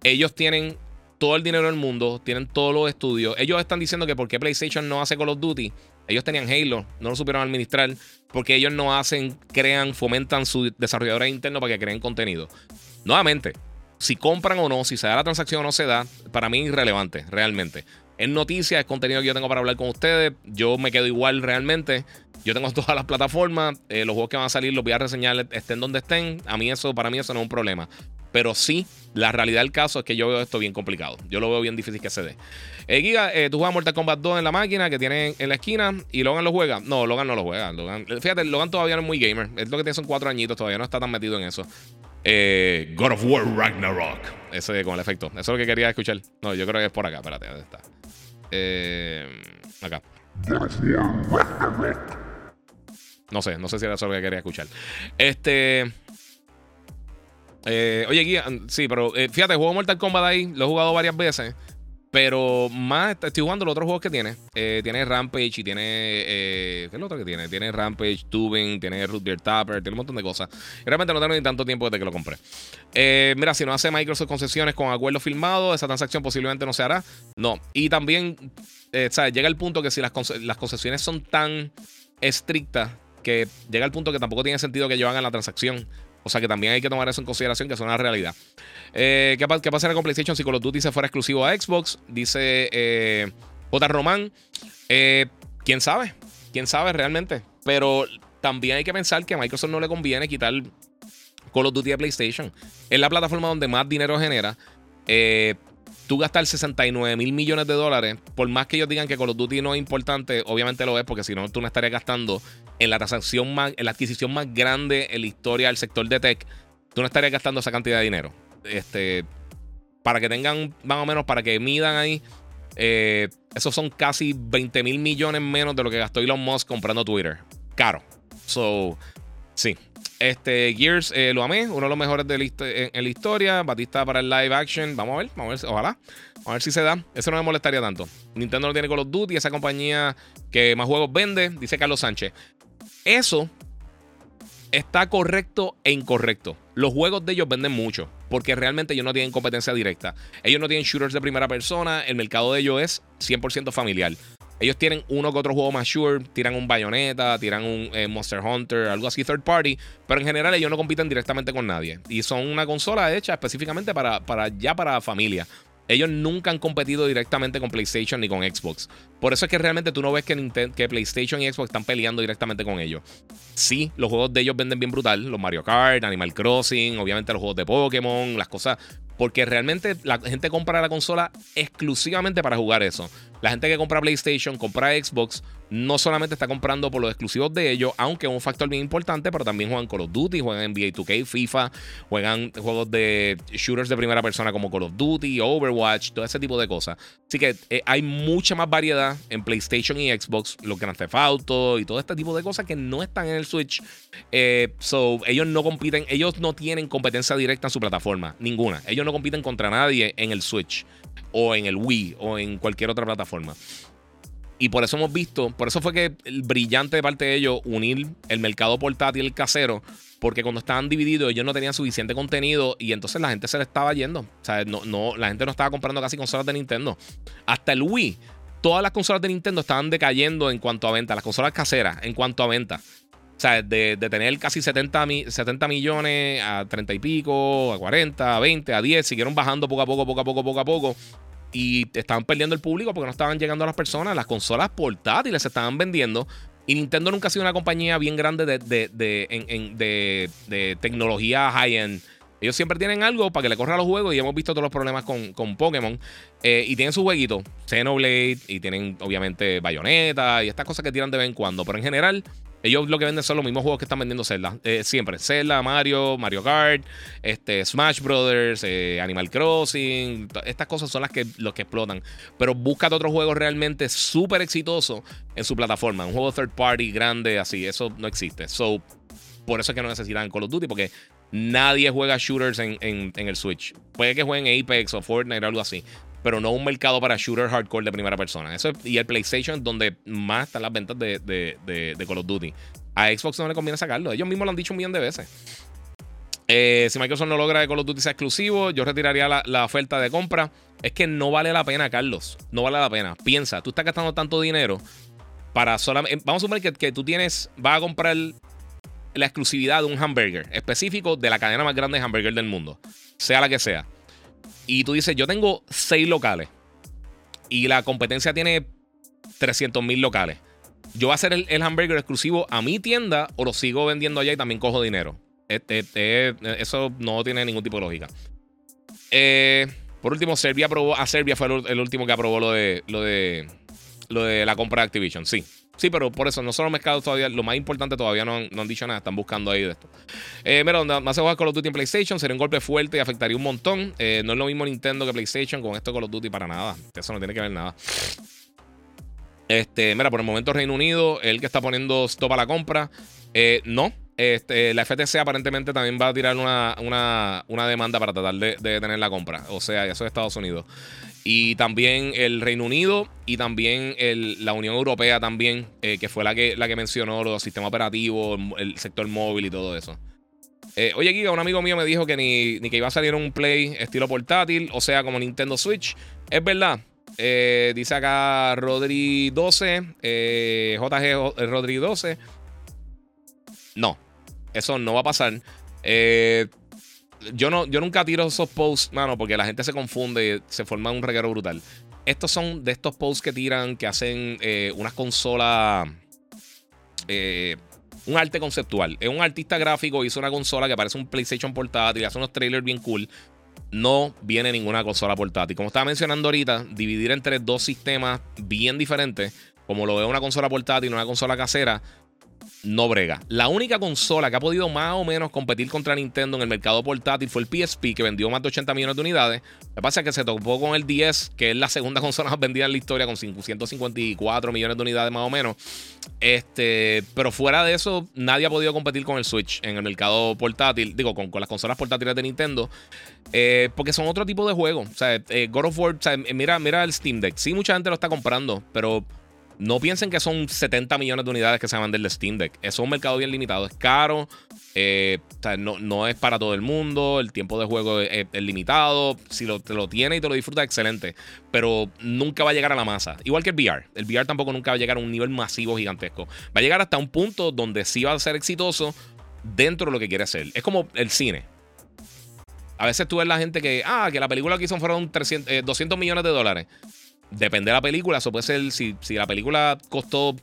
Ellos tienen todo el dinero del mundo, tienen todos los estudios. Ellos están diciendo que porque PlayStation no hace Call of Duty, ellos tenían Halo, no lo supieron administrar, porque ellos no hacen, crean, fomentan su desarrolladores internos para que creen contenido. Nuevamente, si compran o no, si se da la transacción o no se da, para mí es irrelevante, realmente. Es noticia, es contenido que yo tengo para hablar con ustedes. Yo me quedo igual realmente. Yo tengo todas las plataformas. Eh, los juegos que van a salir los voy a reseñar estén donde estén. A mí eso, para mí eso no es un problema. Pero sí, la realidad del caso es que yo veo esto bien complicado. Yo lo veo bien difícil que se dé. Eh, Giga, eh, tú juegas Mortal Kombat 2 en la máquina que tiene en la esquina y Logan lo juega. No, Logan no lo juega. Logan, fíjate, Logan todavía no es muy gamer. Es lo que tiene son cuatro añitos, todavía no está tan metido en eso. Eh, God of War Ragnarok. Ese con el efecto. Eso es lo que quería escuchar. No, yo creo que es por acá. Espérate, ¿dónde está? Eh, acá. No sé, no sé si era eso lo que quería escuchar. Este. Eh, oye, Guía, sí, pero eh, fíjate, juego Mortal Kombat ahí, lo he jugado varias veces. Pero más estoy jugando los otros juegos que tiene. Eh, tiene Rampage y tiene. Eh, ¿Qué es lo otro que tiene? Tiene Rampage, Tubing, tiene Root Beer Tapper, tiene un montón de cosas. Y realmente no tengo ni tanto tiempo desde que lo compré. Eh, mira, si no hace Microsoft concesiones con acuerdo firmado, esa transacción posiblemente no se hará. No. Y también, ¿sabes? Llega el punto que si las, las concesiones son tan estrictas que llega el punto que tampoco tiene sentido que ellos hagan la transacción. O sea que también hay que tomar eso en consideración, que es una realidad. Eh, ¿qué, ¿qué, pasaría con PlayStation si Call of Duty se fuera exclusivo a Xbox? Dice eh, J. Román. Eh, ¿Quién sabe? ¿Quién sabe realmente? Pero también hay que pensar que a Microsoft no le conviene quitar Call of Duty a PlayStation. Es la plataforma donde más dinero genera. Eh, tú gastar 69 mil millones de dólares, por más que ellos digan que Call of Duty no es importante, obviamente lo es, porque si no, tú no estarías gastando en la transacción más, en la adquisición más grande en la historia del sector de tech, tú no estarías gastando esa cantidad de dinero. Este, para que tengan, más o menos, para que midan ahí, eh, esos son casi 20 mil millones menos de lo que gastó Elon Musk comprando Twitter. Caro. So, sí, este, Gears eh, lo amé, uno de los mejores de en, la historia. Batista para el live action. Vamos a ver, vamos a ver, ojalá. Vamos a ver si se da. Eso no me molestaría tanto. Nintendo no tiene Call of Duty, esa compañía que más juegos vende, dice Carlos Sánchez. Eso está correcto e incorrecto. Los juegos de ellos venden mucho, porque realmente ellos no tienen competencia directa. Ellos no tienen shooters de primera persona, el mercado de ellos es 100% familiar. Ellos tienen uno que otro juego más sure, tiran un Bayonetta, tiran un eh, Monster Hunter, algo así third party, pero en general ellos no compiten directamente con nadie. Y son una consola hecha específicamente para, para ya para familia. Ellos nunca han competido directamente con PlayStation ni con Xbox. Por eso es que realmente tú no ves que, que, PlayStation y Xbox están peleando directamente con ellos. Sí, los juegos de ellos venden bien brutal. Los Mario Kart, Animal Crossing, obviamente los juegos de Pokémon, las cosas. Porque realmente la gente compra la consola exclusivamente para jugar eso. La gente que compra PlayStation, compra Xbox, no solamente está comprando por los exclusivos de ellos, aunque es un factor bien importante, pero también juegan Call of Duty, juegan NBA 2K, FIFA, juegan juegos de shooters de primera persona como Call of Duty, Overwatch, todo ese tipo de cosas. Así que eh, hay mucha más variedad en PlayStation y Xbox, los Grand Theft Auto y todo este tipo de cosas que no están en el Switch. Eh, so, ellos no compiten, ellos no tienen competencia directa en su plataforma, ninguna. Ellos no compiten contra nadie en el Switch o en el Wii o en cualquier otra plataforma. Y por eso hemos visto, por eso fue que el brillante de parte de ellos unir el mercado portátil el casero, porque cuando estaban divididos ellos no tenían suficiente contenido y entonces la gente se le estaba yendo. O sea, no, no, la gente no estaba comprando casi consolas de Nintendo. Hasta el Wii, todas las consolas de Nintendo estaban decayendo en cuanto a venta, las consolas caseras en cuanto a venta. O sea, de, tener casi 70, 70 millones a 30 y pico, a 40, a 20, a 10, siguieron bajando poco a poco, poco a poco, poco a poco y estaban perdiendo el público porque no estaban llegando a las personas. Las consolas portátiles se estaban vendiendo. Y Nintendo nunca ha sido una compañía bien grande de, de, tecnología high-end. Ellos siempre tienen algo para que le corra los juegos y hemos visto todos los problemas con, con Pokémon. Eh, y tienen su jueguito, Xenoblade, y tienen obviamente Bayonetta y estas cosas que tiran de vez en cuando. Pero en general, ellos lo que venden son los mismos juegos que están vendiendo Zelda. Eh, siempre. Zelda, Mario, Mario Kart, este, Smash Brothers, eh, Animal Crossing. Estas cosas son las que, los que explotan. Pero búscate otro juego realmente súper exitoso en su plataforma. Un juego third party grande así. Eso no existe. So, por eso es que no necesitan Call of Duty. Porque nadie juega shooters en, en el Switch. Puede que jueguen Apex o Fortnite o algo así pero no un mercado para shooter hardcore de primera persona. Eso y el PlayStation donde más están las ventas de, de, Call of Duty. A Xbox no le conviene sacarlo. Ellos mismos lo han dicho un millón de veces. Eh, si Microsoft no logra que Call of Duty sea exclusivo, yo retiraría la, oferta de compra. Es que no vale la pena, Carlos. No vale la pena. Piensa, tú estás gastando tanto dinero para solamente. Vamos a suponer que, que tú tienes. Vas a comprar la exclusividad de un hamburger específico de la cadena más grande de hamburger del mundo. Sea la que sea y tú dices, yo tengo seis locales y la competencia tiene 300 mil locales. Yo voy a hacer el, hamburger exclusivo a mi tienda o lo sigo vendiendo allá y también cojo dinero. Este, eso no tiene ningún tipo de lógica. Eh, por último, Serbia aprobó, a Serbia fue el, último que aprobó lo de, lo de lo de la compra de Activision, sí. Sí, pero por eso no son los todavía. Lo más importante todavía no han, dicho nada. Están buscando ahí de esto. Eh, mira, donde más se juega Call of Duty en PlayStation sería un golpe fuerte y afectaría un montón. Eh, no es lo mismo Nintendo que PlayStation con esto Call of Duty para nada. Eso no tiene que ver nada. Este, mira, por el momento Reino Unido, el que está poniendo stop a la compra. Eh, no, este, la FTC aparentemente también va a tirar una, una, demanda para tratar de, de, tener la compra. O sea, eso es Estados Unidos. Y también el Reino Unido y también la Unión Europea también, eh, que fue la que, la que mencionó los sistemas operativos, el sector móvil y todo eso. Eh, oye, Giga, un amigo mío me dijo que ni, que iba a salir un Play estilo portátil, o sea, como Nintendo Switch. Es verdad. Eh, dice acá Rodri 12, JG Rodri 12. No, eso no va a pasar. Eh, yo, no, yo nunca tiro esos posts, mano, porque la gente se confunde, se forma un reguero brutal. Estos son de estos posts que tiran, que hacen eh, unas consolas. Eh, un arte conceptual. Es un artista gráfico, hizo una consola que parece un PlayStation portátil, hace unos trailers bien cool. No viene ninguna consola portátil. Como estaba mencionando ahorita, dividir entre dos sistemas bien diferentes, como lo veo una consola portátil y una consola casera, no brega. La única consola que ha podido más o menos competir contra Nintendo en el mercado portátil fue el PSP, que vendió más de 80 millones de unidades. Lo que pasa es que se topó con el 10, que es la segunda consola más vendida en la historia, con 554 millones de unidades más o menos. Este, pero fuera de eso, nadie ha podido competir con el Switch en el mercado portátil, digo, con, las consolas portátiles de Nintendo, eh, porque son otro tipo de juegos. O sea, eh, God of War, mira, mira el Steam Deck. Sí, mucha gente lo está comprando, pero no piensen que son 70 millones de unidades que se van del Steam Deck. Eso es un mercado bien limitado. Es caro. Eh, no, es para todo el mundo. El tiempo de juego es, limitado. Si lo, te lo tienes y te lo disfrutas, excelente. Pero nunca va a llegar a la masa. Igual que el VR. El VR tampoco nunca va a llegar a un nivel masivo gigantesco. Va a llegar hasta un punto donde sí va a ser exitoso dentro de lo que quiere hacer. Es como el cine. A veces tú ves la gente que, ah, que la película que hizo fueron 300, 200 millones de dólares depende de la película. Eso puede ser, si, si la película costó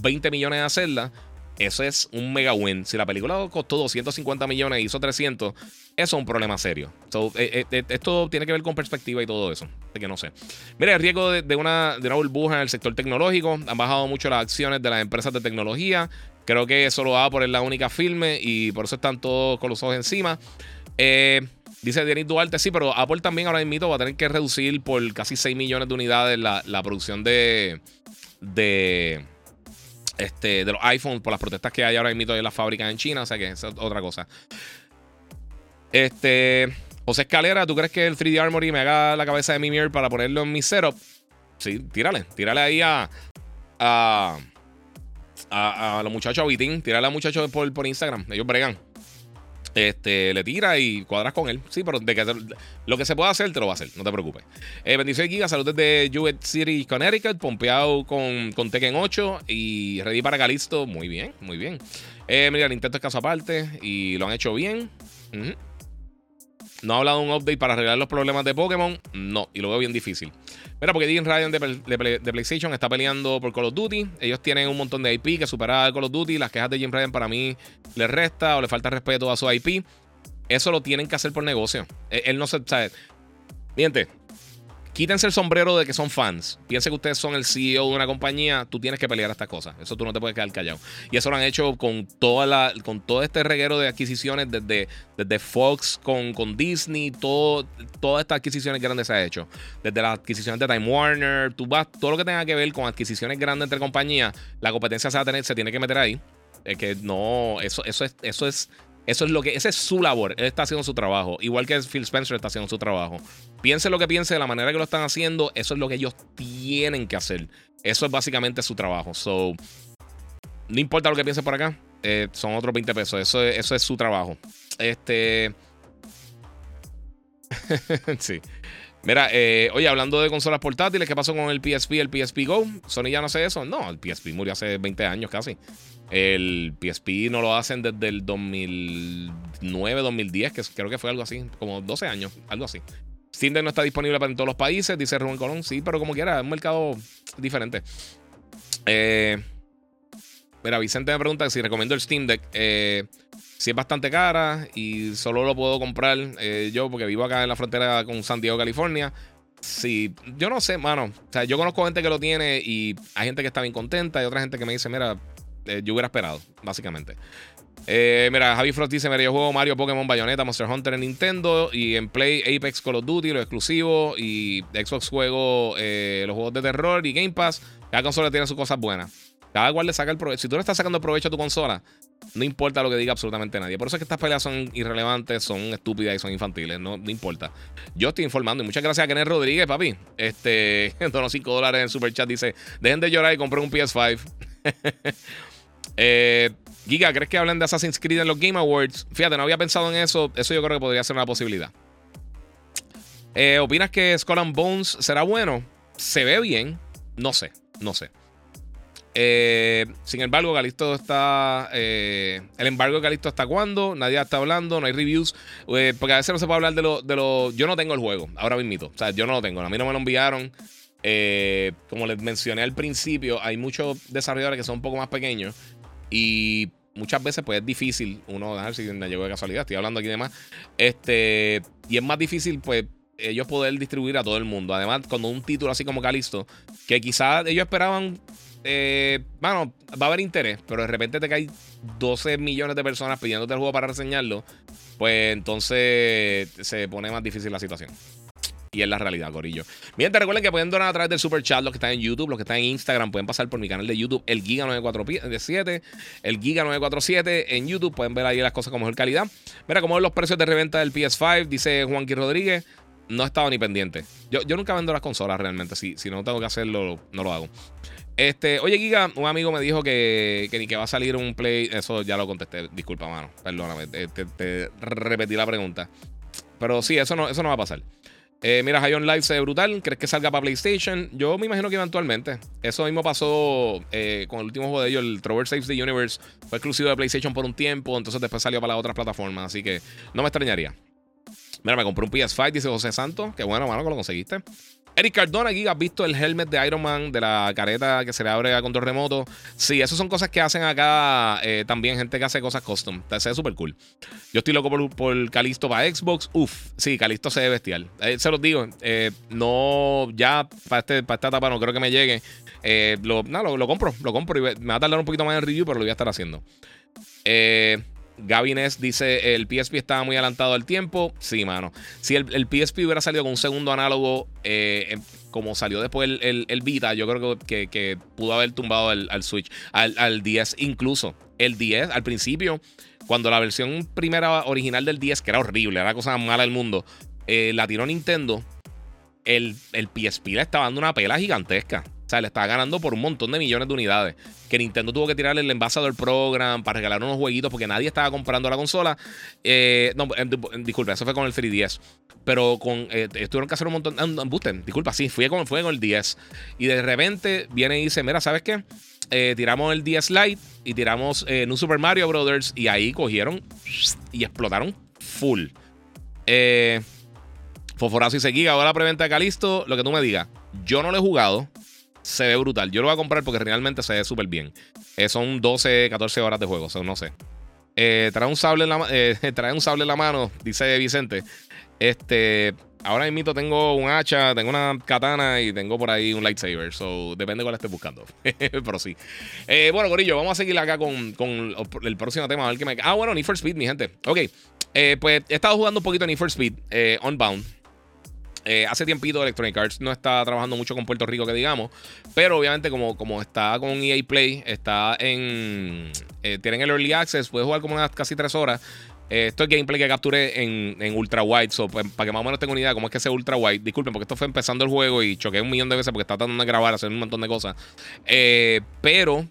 20 millones de hacerla, eso es un mega win. Si la película costó 250 millones y hizo 300, eso es un problema serio. Eh, eh, eh, esto tiene que ver con perspectiva y todo eso. De que no sé. Mira, el riesgo de, una, de una burbuja en el sector tecnológico. Han bajado mucho las acciones de las empresas de tecnología. Creo que eso lo va por la única filme y por eso están todos con los ojos encima. Eh. Dice Denis Duarte, sí, pero Apple también ahora mismo va a tener que reducir por casi 6 millones de unidades la, producción de, de, este, de los iPhones por las protestas que hay ahora mismo en las fábricas en China. O sea que es otra cosa. Este. José Escalera, ¿tú crees que el 3D Armory me haga la cabeza de Mimir para ponerlo en mi setup? Sí, tírale. Tírale ahí a. a, a, los muchachos a Bitín. Tírale a los muchachos por, por Instagram. Ellos bregan. Este, le tira y cuadras con él. Sí, pero de que lo que se pueda hacer, te lo va a hacer. No te preocupes. Eh, bendiciones, Giga. Saludos desde Jewett City, Connecticut. Pompeado con, con Tekken 8 y ready para Galisto. Muy bien, muy bien. Eh, mira, el intento es caso aparte y lo han hecho bien. No ha hablado de un update para arreglar los problemas de Pokémon. No, y lo veo bien difícil. Mira, porque Jim Ryan de, PlayStation está peleando por Call of Duty. Ellos tienen un montón de IP que superar Call of Duty. Las quejas de Jim Ryan para mí le resta o le falta respeto a su IP. Eso lo tienen que hacer por negocio. Él, él no se. ¿sabe? Miente, quítense el sombrero de que son fans. Piensen que ustedes son el CEO de una compañía. Tú tienes que pelear estas cosas. Eso tú no te puedes quedar callado. Y eso lo han hecho con, toda la, con todo este reguero de adquisiciones desde, desde Fox con, con Disney. Todas estas adquisiciones grandes se ha hecho. Desde las adquisiciones de Time Warner. Tú vas, todo lo que tenga que ver con adquisiciones grandes entre compañías. La competencia se, va a tener, se tiene que meter ahí. Es que no, eso, eso es, eso es eso es lo que, esa es su labor. Él está haciendo su trabajo. Igual que Phil Spencer está haciendo su trabajo. Piense lo que piense de la manera que lo están haciendo. Eso es lo que ellos tienen que hacer. Eso es básicamente su trabajo. So, no importa lo que piense por acá. Eh, son otros 20 pesos. Eso, eso es su trabajo. Este. sí. Mira, eh, oye, hablando de consolas portátiles, ¿qué pasó con el PSP, el PSP Go? ¿Sony ya no hace eso? No, el PSP murió hace 20 años casi. El PSP no lo hacen desde el 2009, 2010, que creo que fue algo así, como 12 años, algo así. Steam Deck no está disponible para en todos los países, dice Rubén Colón. Sí, pero como quiera, es un mercado diferente. Eh, mira, Vicente me pregunta si recomiendo el Steam Deck. Eh, si es bastante cara y solo lo puedo comprar eh, yo porque vivo acá en la frontera con San Diego, California. Sí, yo no sé, mano. O sea, yo conozco gente que lo tiene y hay gente que está bien contenta y otra gente que me dice, mira, eh, yo hubiera esperado, básicamente. Eh, mira, Javi Frost dice: Mira, yo juego Mario, Pokémon, Bayonetta, Monster Hunter en Nintendo y en Play Apex Call of Duty, los exclusivos. Y Xbox juego eh, los juegos de terror y Game Pass. Cada consola tiene sus cosas buenas. Cada cual le saca el provecho. Si tú le estás sacando provecho a tu consola, no importa lo que diga absolutamente nadie. Por eso es que estas peleas son irrelevantes, son estúpidas y son infantiles. No, no importa. Yo estoy informando. Y muchas gracias a Kenneth Rodríguez, papi. Este, donó 5 dólares en Super Chat. Dice: Dejen de llorar y compré un PS5. eh, Giga, ¿crees que hablen de Assassin's Creed en los Game Awards? Fíjate, no había pensado en eso. Eso yo creo que podría ser una posibilidad. Eh, ¿Opinas que Skull and Bones será bueno? Se ve bien. No sé, no sé. Eh, sin embargo, Galisto está. Eh, el embargo de Galisto hasta cuándo? Nadie está hablando, no hay reviews. porque a veces no se puede hablar de lo, de lo. Yo no tengo el juego, ahora mismo. O sea, yo no lo tengo. A mí no me lo enviaron. como les mencioné al principio, hay muchos desarrolladores que son un poco más pequeños. Y muchas veces pues es difícil uno dejar si me llegó de casualidad, estoy hablando aquí de más. Este, y es más difícil pues ellos poder distribuir a todo el mundo. Además, cuando un título así como Calisto, que quizás ellos esperaban, eh, bueno, va a haber interés, pero de repente te cae 12 millones de personas pidiéndote el juego para reseñarlo, pues entonces se pone más difícil la situación. Y es la realidad, Corillo. Bien, te recuerden que pueden donar a través del Super Chat los que están en YouTube, los que están en Instagram, pueden pasar por mi canal de YouTube, el Giga947, el Giga947 en YouTube, pueden ver ahí las cosas con mejor calidad. Mira cómo ven los precios de reventa del PS5, dice Juanqui Rodríguez. No estaba ni pendiente. Yo, yo nunca vendo las consolas realmente. Si, si no tengo que hacerlo, no lo hago. Este, oye, Giga, un amigo me dijo que, que ni que va a salir un play. Eso ya lo contesté. Disculpa, mano. Perdóname. Te, te repetí la pregunta. Pero sí, eso no, eso no va a pasar. Eh, mira, High on Live se ve brutal. ¿Crees que salga para PlayStation? Yo me imagino que eventualmente. Eso mismo pasó eh, con el último juego de ellos, el Trover Saves the Universe. Fue exclusivo de PlayStation por un tiempo, entonces después salió para las otras plataformas. Así que no me extrañaría. Mira, me compré un PS5, dice José Santos. Qué bueno, mano, que lo conseguiste. Eric Cardona, aquí has visto el helmet de Iron Man, de la careta que se le abre a control remoto. Sí, eso son cosas que hacen acá eh, también gente que hace cosas custom. Se ve súper cool. Yo estoy loco por, por Calisto para Xbox. Uf, sí, Calisto se ve bestial. Eh, se los digo, eh, no, ya para, este, para esta etapa no creo que me llegue. lo, no, lo, compro, lo compro y me va a tardar un poquito más en el review, pero lo voy a estar haciendo. Eh. Gavines dice: el PSP estaba muy adelantado al tiempo. Sí, mano. Si el, PSP hubiera salido con un segundo análogo, eh, em, como salió después el, el, Vita, yo creo que, que, pudo haber tumbado al, Switch, al, al 10 incluso. El 10, al principio, cuando la versión primera original del 10, que era horrible, era la cosa mala del mundo, eh, la tiró Nintendo, el, el PSP le estaba dando una pela gigantesca. O sea, le estaba ganando por un montón de millones de unidades. Que Nintendo tuvo que tirarle el Ambassador Program para regalar unos jueguitos porque nadie estaba comprando la consola. Eh, no, eh, disculpa, eso fue con el 3DS. Pero con eh, tuvieron que hacer un montón. Uh, disculpa, sí, fue con, fue con el 10. Y de repente viene y dice: Mira, ¿sabes qué? tiramos el 10 Lite y tiramos un Super Mario Brothers. Y ahí cogieron y explotaron full. Eh, Foforazo y seguía. Ahora preventa de Calisto. Lo que tú me digas. Yo no lo he jugado se ve brutal. Yo lo voy a comprar porque realmente se ve súper bien. Eh, son 12, 14 horas de juego, no sé. Eh, trae, un sable en la, eh, trae un sable en la mano, dice Vicente. Este, ahora mismo tengo un hacha, tengo una katana y tengo por ahí un lightsaber. So, depende de cuál esté buscando. Pero sí. bueno, Gorillo, vamos a seguir acá con, con, el próximo tema. A ver qué me... Ah, bueno, Need for Speed, mi gente. Ok. pues he estado jugando un poquito Need for Speed, Unbound. Eh, hace tiempito Electronic Arts no está trabajando mucho con Puerto Rico, que digamos. Pero obviamente, como, como está con EA Play, está en. Eh, tienen el Early Access, puedes jugar como unas casi tres horas. Eh, esto es gameplay que capturé en, en ultra wide. So, pues, para que más o menos tenga una idea de cómo es que ese ultra wide. Disculpen, porque esto fue empezando el juego y choqué un millón de veces porque estaba tratando de grabar, hacer un montón de cosas. pero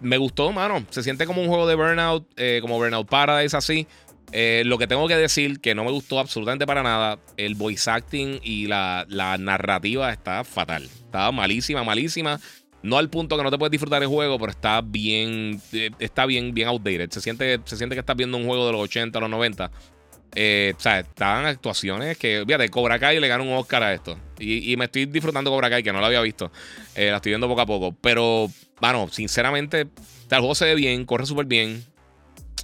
me gustó, mano. Se siente como un juego de Burnout, como Burnout Paradise, así. Eh, lo que tengo que decir, que no me gustó absolutamente para nada, el voice acting y la, narrativa está fatal. Está malísima, malísima. No al punto que no te puedes disfrutar el juego, pero está bien, eh, está bien, bien outdated. Se siente, se siente que estás viendo un juego de los 80, los 90. Eh, o sea, están actuaciones que, fíjate, Cobra Kai le ganó un Oscar a esto. Y, me estoy disfrutando Cobra Kai, que no lo había visto. la estoy viendo poco a poco. Pero, bueno, sinceramente, el juego se ve bien, corre súper bien.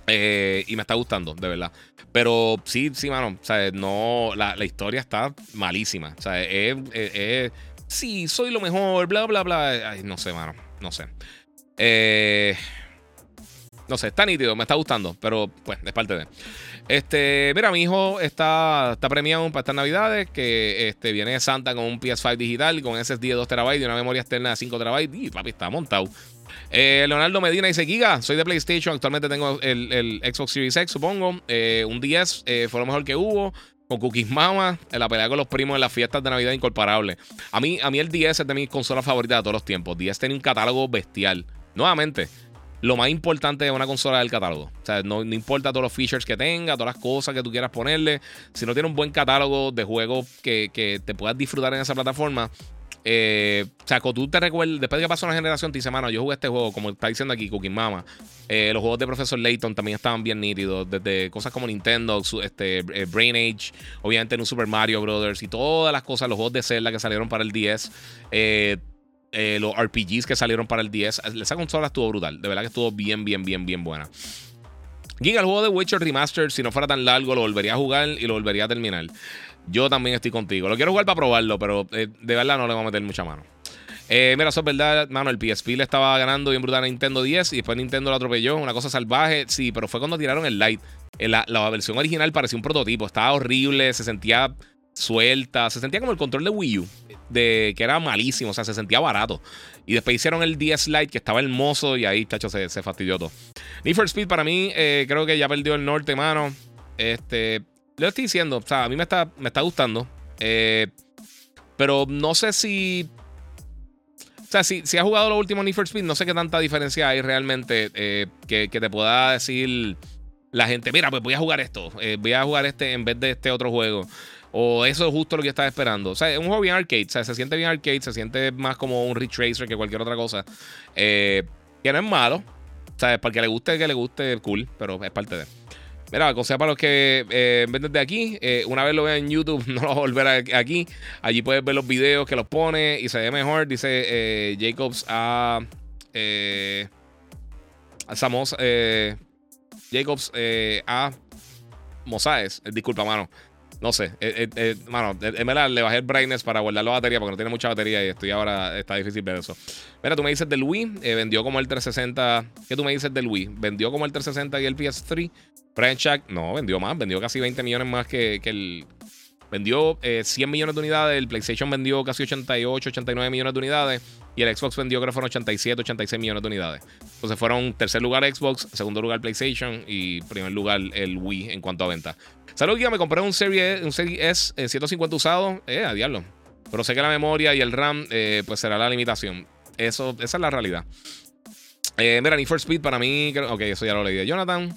Eh, y me está gustando, de verdad. Pero sí, sí, mano. O sea, no, la, historia está malísima. O sea, es, sí, soy lo mejor, bla, bla, bla. Ay, no sé, mano. No sé. Eh, no sé, está nítido, me está gustando, pero pues es parte de. Este, mira, mi hijo está, está premiado para estas navidades, que este, viene de Santa con un PS5 digital, con SSD de 2 TB y una memoria externa de 5 TB. Y papi, está montado. Eh, Leonardo Medina dice: Giga, soy de PlayStation. Actualmente tengo el, Xbox Series X, supongo. Eh, un 10 eh, fue lo mejor que hubo. Con Cookies Mama, en la pelea con los primos en las fiestas de Navidad incorporable. A mí, a mí el 10 es de mis consolas favoritas de todos los tiempos. 10 tiene un catálogo bestial. Nuevamente, lo más importante de una consola es el catálogo. O sea, no, importa todos los features que tenga, todas las cosas que tú quieras ponerle. Si no tiene un buen catálogo de juegos que, que te puedas disfrutar en esa plataforma, eh, o sea, tú te recuerdas, después de que pasó una generación, te dice, mano, yo jugué este juego, como está diciendo aquí Cooking Mama. Eh, los juegos de Professor Layton también estaban bien nítidos, desde cosas como Nintendo, este, eh, Brain Age, obviamente en un Super Mario Brothers y todas las cosas, los juegos de Zelda que salieron para el 10. los RPGs que salieron para el 10. Esa consola estuvo brutal. De verdad que estuvo bien, bien, bien, bien buena. Giga, el juego de Witcher Remastered, si no fuera tan largo, lo volvería a jugar y lo volvería a terminar. Yo también estoy contigo. Lo quiero jugar para probarlo, pero eh, de verdad no le voy a meter mucha mano. Eh, mira, eso es verdad, mano. El PSP le estaba ganando bien brutal a Nintendo 10 y después Nintendo lo atropelló. Una cosa salvaje. Sí, pero fue cuando tiraron el Lite. Eh, la, versión original parecía un prototipo. Estaba horrible, se sentía suelta. Se sentía como el control de Wii U, de, que era malísimo. O sea, se sentía barato. Y después hicieron el 10 Lite, que estaba hermoso, y ahí, chacho, se, se fastidió todo. Need for Speed para mí, creo que ya perdió el norte, mano. Este, lo estoy diciendo, o sea, a mí me está, me está gustando. Eh, pero no sé si. O sea, si, si has jugado los últimos Need for Speed, no sé qué tanta diferencia hay realmente eh, que, te pueda decir la gente, mira, pues voy a jugar esto, eh, voy a jugar este en vez de este otro juego. O eso es justo lo que estás esperando. O sea, es un juego bien arcade, o sea, se siente bien arcade, se siente más como un retracer que cualquier otra cosa. que no es malo. O sea, para que le guste, que le guste, cool, pero es parte de. Mira, cosa para los que eh, ven desde aquí, eh, una vez lo vean en YouTube, no lo va a volver aquí. Allí puedes ver los videos que los pone y se ve mejor. Dice eh, Jacobs a. Eh, a Samos. Jacobs a Mosaes. Disculpa, mano. No sé, mano, en le bajé el brightness para guardar la batería porque no tiene mucha batería y estoy ahora, está difícil ver eso. Mira, tú me dices del Wii, vendió como el 360. ¿Qué tú me dices del Wii? ¿Vendió como el 360 y el PS3? Brian Shack, no, vendió más, vendió casi 20 millones más que, el. Vendió 100 eh, millones de unidades, el PlayStation vendió casi 88, 89 millones de unidades y el Xbox vendió creo fueron 87, 86 millones de unidades. Entonces fueron tercer lugar Xbox, segundo lugar PlayStation y primer lugar el Wii en cuanto a venta. Salud, guía, me compré un Series, un S 150 usado, eh, a diablo. Pero sé que la memoria y el RAM eh, pues será la limitación. Eso, esa es la realidad. Eh, mira, Need for Speed para mí, ok, eso ya lo leí de Jonathan.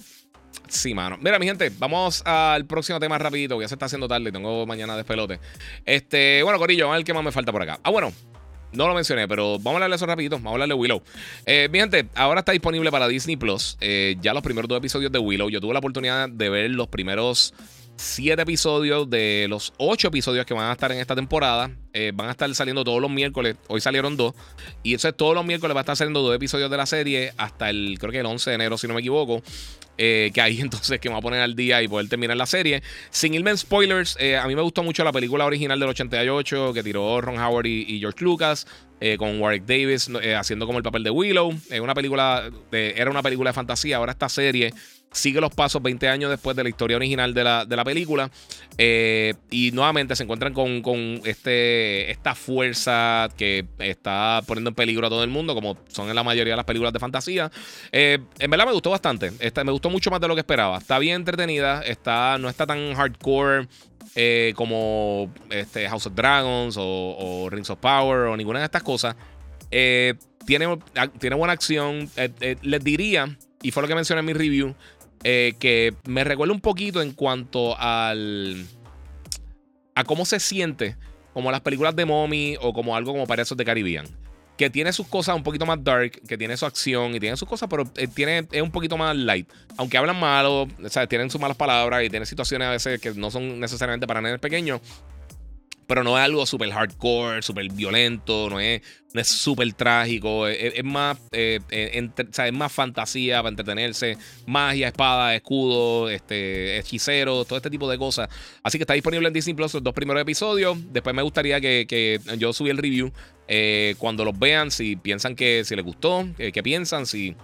Sí, mano. Mira, mi gente, vamos al próximo tema rapidito, ya se está haciendo tarde, tengo mañana despelote. Este, bueno, Corillo, a ver qué más me falta por acá. Ah, bueno, no lo mencioné, pero vamos a hablarle de eso rapidito. Vamos a hablarle de Willow. Eh, ahora está disponible para Disney Plus. Eh, ya los primeros dos episodios de Willow. Yo tuve la oportunidad de ver los primeros siete episodios de los ocho episodios que van a estar en esta temporada. Eh, van a estar saliendo todos los miércoles. Hoy salieron dos. Y eso es todos los miércoles va a estar saliendo dos episodios de la serie hasta el, creo que el 11 de enero, si no me equivoco. Eh, que ahí entonces que me va a poner al día y poder terminar la serie. Sin irme en spoilers, eh, a mí me gustó mucho la película original del 88 que tiró Ron Howard y, George Lucas. Con Warwick Davis haciendo como el papel de Willow. una película era una película de fantasía. Ahora esta serie sigue los pasos 20 años después de la historia original de la, de la película. Eh, y nuevamente se encuentran con, este, esta fuerza que está poniendo en peligro a todo el mundo, como son en la mayoría de las películas de fantasía. Eh, en verdad me gustó bastante. me gustó mucho más de lo que esperaba. Está bien entretenida, está, no está tan hardcore. Eh, como este, House of Dragons o, Rings of Power o ninguna de estas cosas. tiene, tiene buena acción. les diría, y fue lo que mencioné en mi review, eh, que me recuerda un poquito en cuanto al. a cómo se siente como las películas de Mommy o como algo como para esos de Caribbean. Que tiene sus cosas un poquito más dark, que tiene su acción y tiene sus cosas, pero eh, tiene, es un poquito más light. Aunque hablan malo, o sea, tienen sus malas palabras y tienen situaciones a veces que no son necesariamente para nenes pequeños. Pero no es algo súper hardcore, súper violento, no es, no es súper trágico, es, más, eh, eh, es más fantasía para entretenerse, magia, espada, escudo, este, hechicero, todo este tipo de cosas. Así que está disponible en Disney Plus los dos primeros episodios. Después me gustaría que, yo subí el review eh, cuando los vean, si piensan que si les gustó, qué piensan, si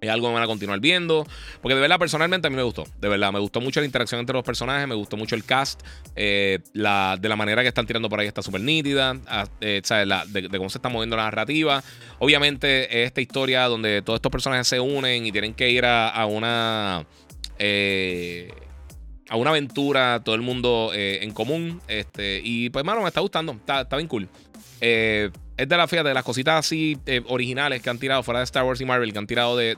es algo que van a continuar viendo. Porque de verdad, personalmente a mí me gustó. De verdad, me gustó mucho la interacción entre los personajes. Me gustó mucho el cast. Eh, la, de la manera que están tirando por ahí está súper nítida. Ah, eh, de, cómo se está moviendo la narrativa. Obviamente, esta historia donde todos estos personajes se unen y tienen que ir a, una. Eh, a una aventura, todo el mundo en común. Este, y pues, mano, me está gustando. Está, está bien cool. Eh es de la fíjate, de las cositas así eh, originales que han tirado fuera de Star Wars y Marvel, que han tirado de,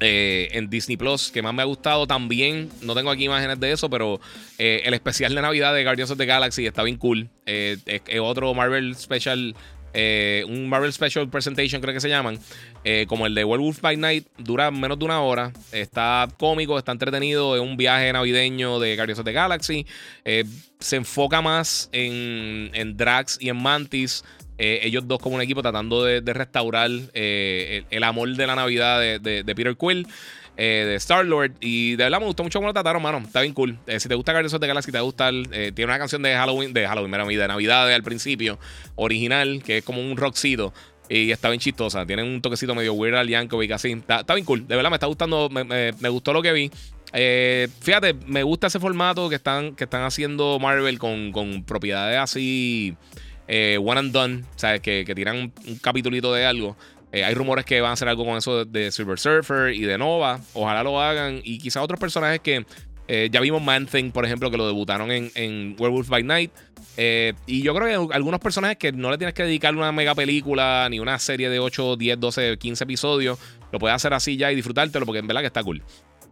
eh, en Disney Plus, que más me ha gustado también. No tengo aquí imágenes de eso, pero eh, el especial de Navidad de Guardians of the Galaxy está bien cool. es, otro Marvel Special eh, un Marvel Special Presentation, creo que se llaman, eh, como el de Werewolf by Night, dura menos de una hora. Está cómico, está entretenido, es un viaje navideño de Guardians of the Galaxy. Eh, se enfoca más en, Drax y en Mantis. ellos dos como un equipo tratando de, restaurar el, amor de la Navidad de, de Peter Quill. Eh, de Star Lord. Y de verdad me gustó mucho cómo lo trataron, mano. Está bien cool. Eh, si te gusta Guardians of the Galaxy, te gusta. Eh, tiene una canción de Halloween, de Halloween, de Navidad al principio, original, que es como un rockcito. Y está bien chistosa. Tiene un toquecito medio weird al Yankovic así. Está, está, bien cool. De verdad me está gustando. Me, gustó lo que vi. fíjate, me gusta ese formato que están, que están haciendo Marvel con, con propiedades así. one and done. Sea, que, que tiran un, un capitulito de algo. Eh, hay rumores que van a hacer algo con eso de, Silver Surfer y de Nova. Ojalá lo hagan. Y quizá otros personajes que eh, ya vimos Man Thing, por ejemplo, que lo debutaron en, Werewolf by Night. Eh, y yo creo que algunos personajes que no le tienes que dedicar una mega película ni una serie de 8, 10, 12, 15 episodios, lo puedes hacer así ya y disfrutártelo porque en verdad que está cool.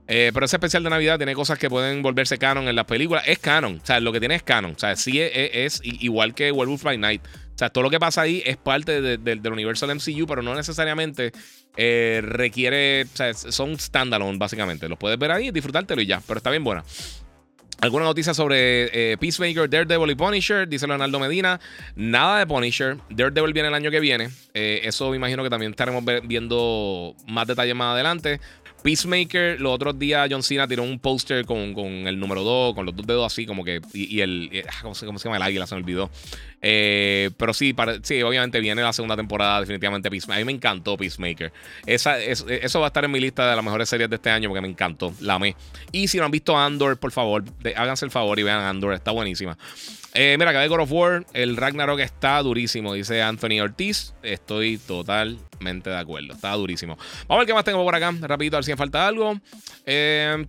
pero ese especial de Navidad tiene cosas que pueden volverse canon en las películas. Es canon. O sea, lo que tiene es canon. O sea, sí es igual que Werewolf by Night. O sea, todo lo que pasa ahí es parte del universo del MCU, pero no necesariamente eh, requiere. O sea, son standalone, básicamente. Los puedes ver ahí, disfrutártelo y ya. Pero está bien buena. ¿Alguna noticia sobre eh, Peacemaker, Daredevil y Punisher? Dice Leonardo Medina. Nada de Punisher. Daredevil viene el año que viene. Eh, eso me imagino que también estaremos viendo más detalles más adelante. Peacemaker, los otros días John Cena tiró un póster con, el número 2, con los dos dedos así, como que. Y, el. Ah, ¿cómo se, llama el águila? Se me olvidó. Eh, pero sí, sí, obviamente viene la segunda temporada, definitivamente Peacemaker. A mí me encantó Peacemaker. Esa, eso va a estar en mi lista de las mejores series de este año porque me encantó. La amé. Y si no han visto Andor, por favor, háganse el favor y vean Andor, está buenísima. Eh, mira, de God of War, el Ragnarok está durísimo, dice Anthony Ortiz. Estoy totalmente de acuerdo, está durísimo. Vamos a ver qué más tengo por acá, rapidito, a ver si me falta algo. Eh,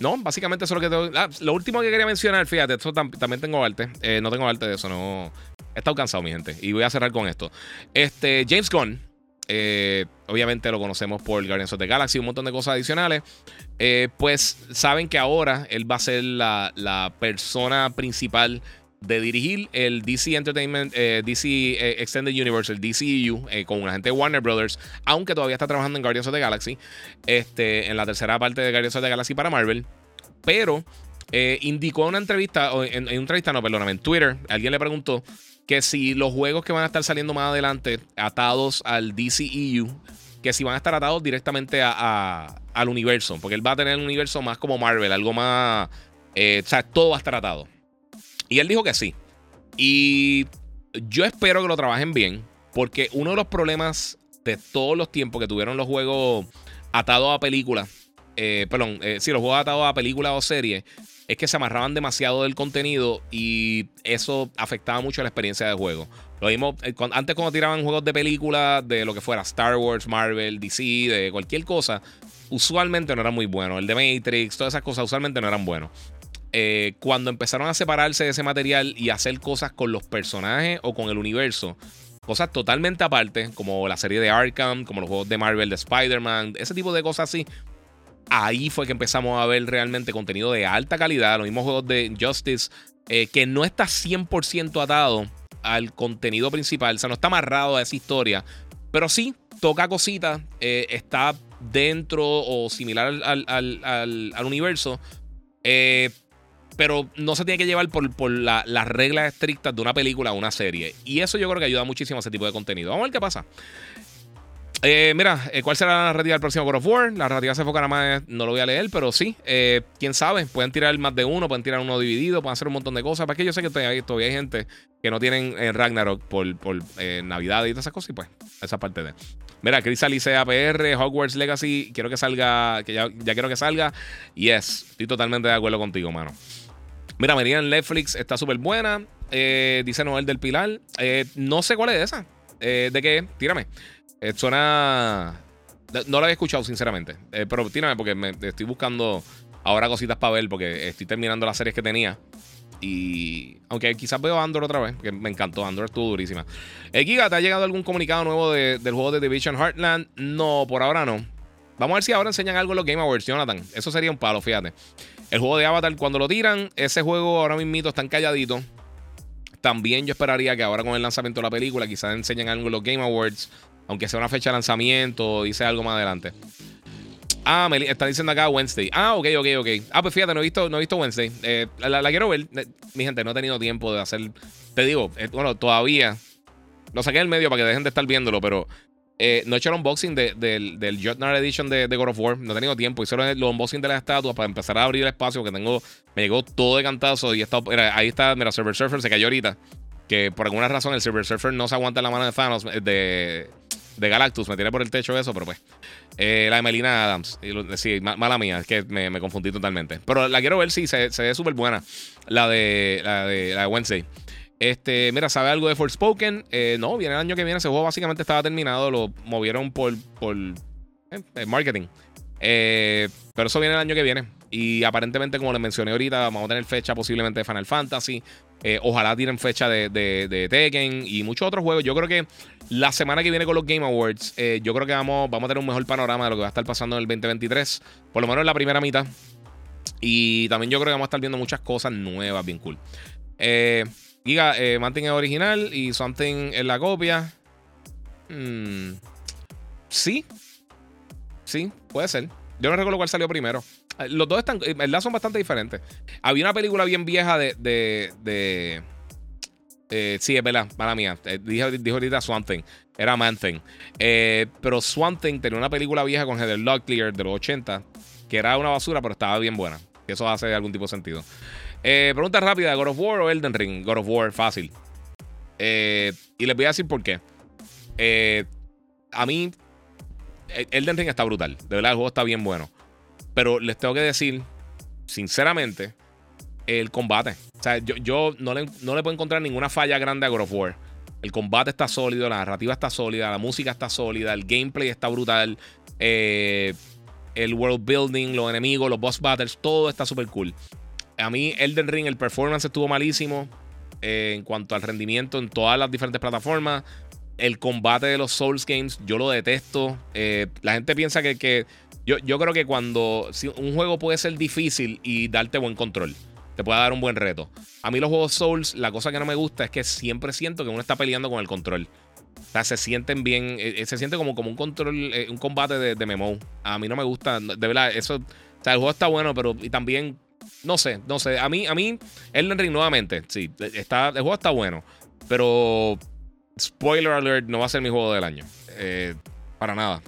no, básicamente eso es lo que tengo. Ah, lo último que quería mencionar, fíjate, esto también tengo arte. Eh, no tengo arte de eso, no. He estado cansado, mi gente. Y voy a cerrar con esto. Este, James Gunn. Eh, obviamente lo conocemos por Guardians of the Galaxy, un montón de cosas adicionales. Eh, pues saben que ahora él va a ser la, persona principal de dirigir el DC Entertainment, eh, DC Extended Universe, el DCU, con una gente de Warner Brothers, aunque todavía está trabajando en Guardians of the Galaxy, este, en la tercera parte de Guardians of the Galaxy para Marvel. Pero indicó en una entrevista, en, en entrevista, no, perdóname, en Twitter, alguien le preguntó que si los juegos que van a estar saliendo más adelante atados al DCEU, que si van a estar atados directamente al universo, porque él va a tener un universo más como Marvel, algo más... Eh, o sea, todo va a estar atado. Y él dijo que sí. Y yo espero que lo trabajen bien, porque uno de los problemas de todos los tiempos que tuvieron los juegos atados a películas, eh, perdón, eh, sí, los juegos atados a películas o series, es que se amarraban demasiado del contenido y eso afectaba mucho la experiencia de juego. Lo vimos eh, antes cuando tiraban juegos de película, de lo que fuera Star Wars, Marvel, DC, de cualquier cosa, usualmente no era muy bueno. El de Matrix, todas esas cosas usualmente no eran buenos. Eh, cuando empezaron a separarse de ese material y hacer cosas con los personajes o con el universo, cosas totalmente aparte, como la serie de Arkham, como los juegos de Marvel, de Spider-Man, ese tipo de cosas así, ahí fue que empezamos a ver realmente contenido de alta calidad, los mismos juegos de Justice, eh, que no está 100% atado al contenido principal, o sea, no está amarrado a esa historia, pero sí toca cositas, eh, está dentro o similar al, al, al, universo. Eh, pero no se tiene que llevar por, por las reglas estrictas de una película o una serie. Y eso yo creo que ayuda muchísimo a ese tipo de contenido. Vamos a ver qué pasa. Eh, mira, eh, ¿cuál será la narrativa del próximo God of War? La narrativa se enfocará más, no lo voy a leer, pero sí, eh, quién sabe, pueden tirar más de uno, pueden tirar uno dividido, pueden hacer un montón de cosas. Para que yo sé que todavía, hay gente que no tienen Ragnarok por, por Navidad y todas esas cosas, y pues, esa parte de. Mira, Chris Alice APR, Hogwarts Legacy, quiero que salga, que ya, ya quiero que salga. Yes, estoy totalmente de acuerdo contigo, mano. Mira, María en Netflix está súper buena. dice Noel del Pilar. no sé cuál es esa. ¿De qué? Tírame. Eh, suena. No lo había escuchado, sinceramente. Eh, pero tírame porque me estoy buscando ahora cositas para ver porque estoy terminando las series que tenía. Y aunque quizás veo Andor otra vez, que me encantó. Andor estuvo durísima. Eh, Giga, ¿te ha llegado algún comunicado nuevo del juego de Division Heartland? No, por ahora no. Vamos a ver si ahora enseñan algo en los Game Awards, Jonathan. Eso sería un palo, fíjate. El juego de Avatar, cuando lo tiran, ese juego ahora mismo está calladito. También yo esperaría que ahora con el lanzamiento de la película, quizás enseñen algo en los Game Awards aunque sea una fecha de lanzamiento, dice algo más adelante. Ah, me está diciendo acá Wednesday. Ah, ok, ok, ok. Ah, pues fíjate, no he visto, no he visto Wednesday. Eh, la, quiero ver. Eh, mi gente, no he tenido tiempo de hacer. Te digo, eh, bueno, todavía. Lo saqué del medio para que dejen de estar viéndolo, pero no he hecho el unboxing del, del Jotnar Edition de, God of War. No he tenido tiempo. Hice el unboxing de las estatuas para empezar a abrir el espacio que tengo. Me llegó todo de cantazo y está, ahí está, mira, Server Surfer se cayó ahorita. Que por alguna razón el Server Surfer no se aguanta en la mano de Thanos. De de Galactus. Me tiré por el techo eso, pero pues. Eh, la de Melina Adams. Sí, mala mía, es que me, confundí totalmente. Pero la quiero ver, sí, se, ve súper buena. La de, la de, la Wednesday. Este, mira, ¿sabe algo de Forspoken? Eh, no, viene el año que viene. Ese juego básicamente estaba terminado. Lo movieron por, por eh, marketing. pero eso viene el año que viene. Y aparentemente, como les mencioné ahorita, vamos a tener fecha posiblemente de Final Fantasy. Eh, ojalá tienen fecha de, de, Tekken y muchos otros juegos. Yo creo que la semana que viene con los Game Awards, eh, yo creo que vamos, vamos a tener un mejor panorama de lo que va a estar pasando en el 2023. Por lo menos en la primera mitad. Y también yo creo que vamos a estar viendo muchas cosas nuevas, bien cool. Eh, Giga, eh, Manting es original y Something es la copia. Hmm, sí. Sí, puede ser. Yo no recuerdo cuál salió primero. Eh, los dos están, en verdad, son bastante diferentes. Había una película bien vieja de. de, de eh, sí, es verdad, mala mía. Eh, dijo, ahorita Swamp Thing. Era Man Thing. pero Swamp Thing tenía una película vieja con Heather Locklear de los 80, que era una basura, pero estaba bien buena. Eso hace algún tipo de sentido. Pregunta rápida: ¿God of War o Elden Ring? God of War, fácil. y les voy a decir por qué. a mí, Elden Ring está brutal. De verdad, el juego está bien bueno. Pero les tengo que decir, sinceramente, el combate. O sea, yo, no, le, no, le, puedo encontrar ninguna falla grande a God of War. El combate está sólido, la narrativa está sólida, la música está sólida, el gameplay está brutal. Eh, el world building, los enemigos, los boss battles, todo está súper cool. A mí, Elden Ring, el performance estuvo malísimo eh, en cuanto al rendimiento en todas las diferentes plataformas. El combate de los Souls Games, yo lo detesto. Eh, la gente piensa que, que yo, yo creo que cuando si un juego puede ser difícil y darte buen control, te puede dar un buen reto. A mí los juegos Souls, la cosa que no me gusta es que siempre siento que uno está peleando con el control. O sea, se sienten bien, eh, se siente como, como un control, un combate de, de memo. A mí no me gusta, de verdad, eso, o sea, el juego está bueno, pero y también, no sé, no sé, a mí, a mí, Elden Ring nuevamente, sí, está, el juego está bueno, pero spoiler alert, no va a ser mi juego del año. para nada.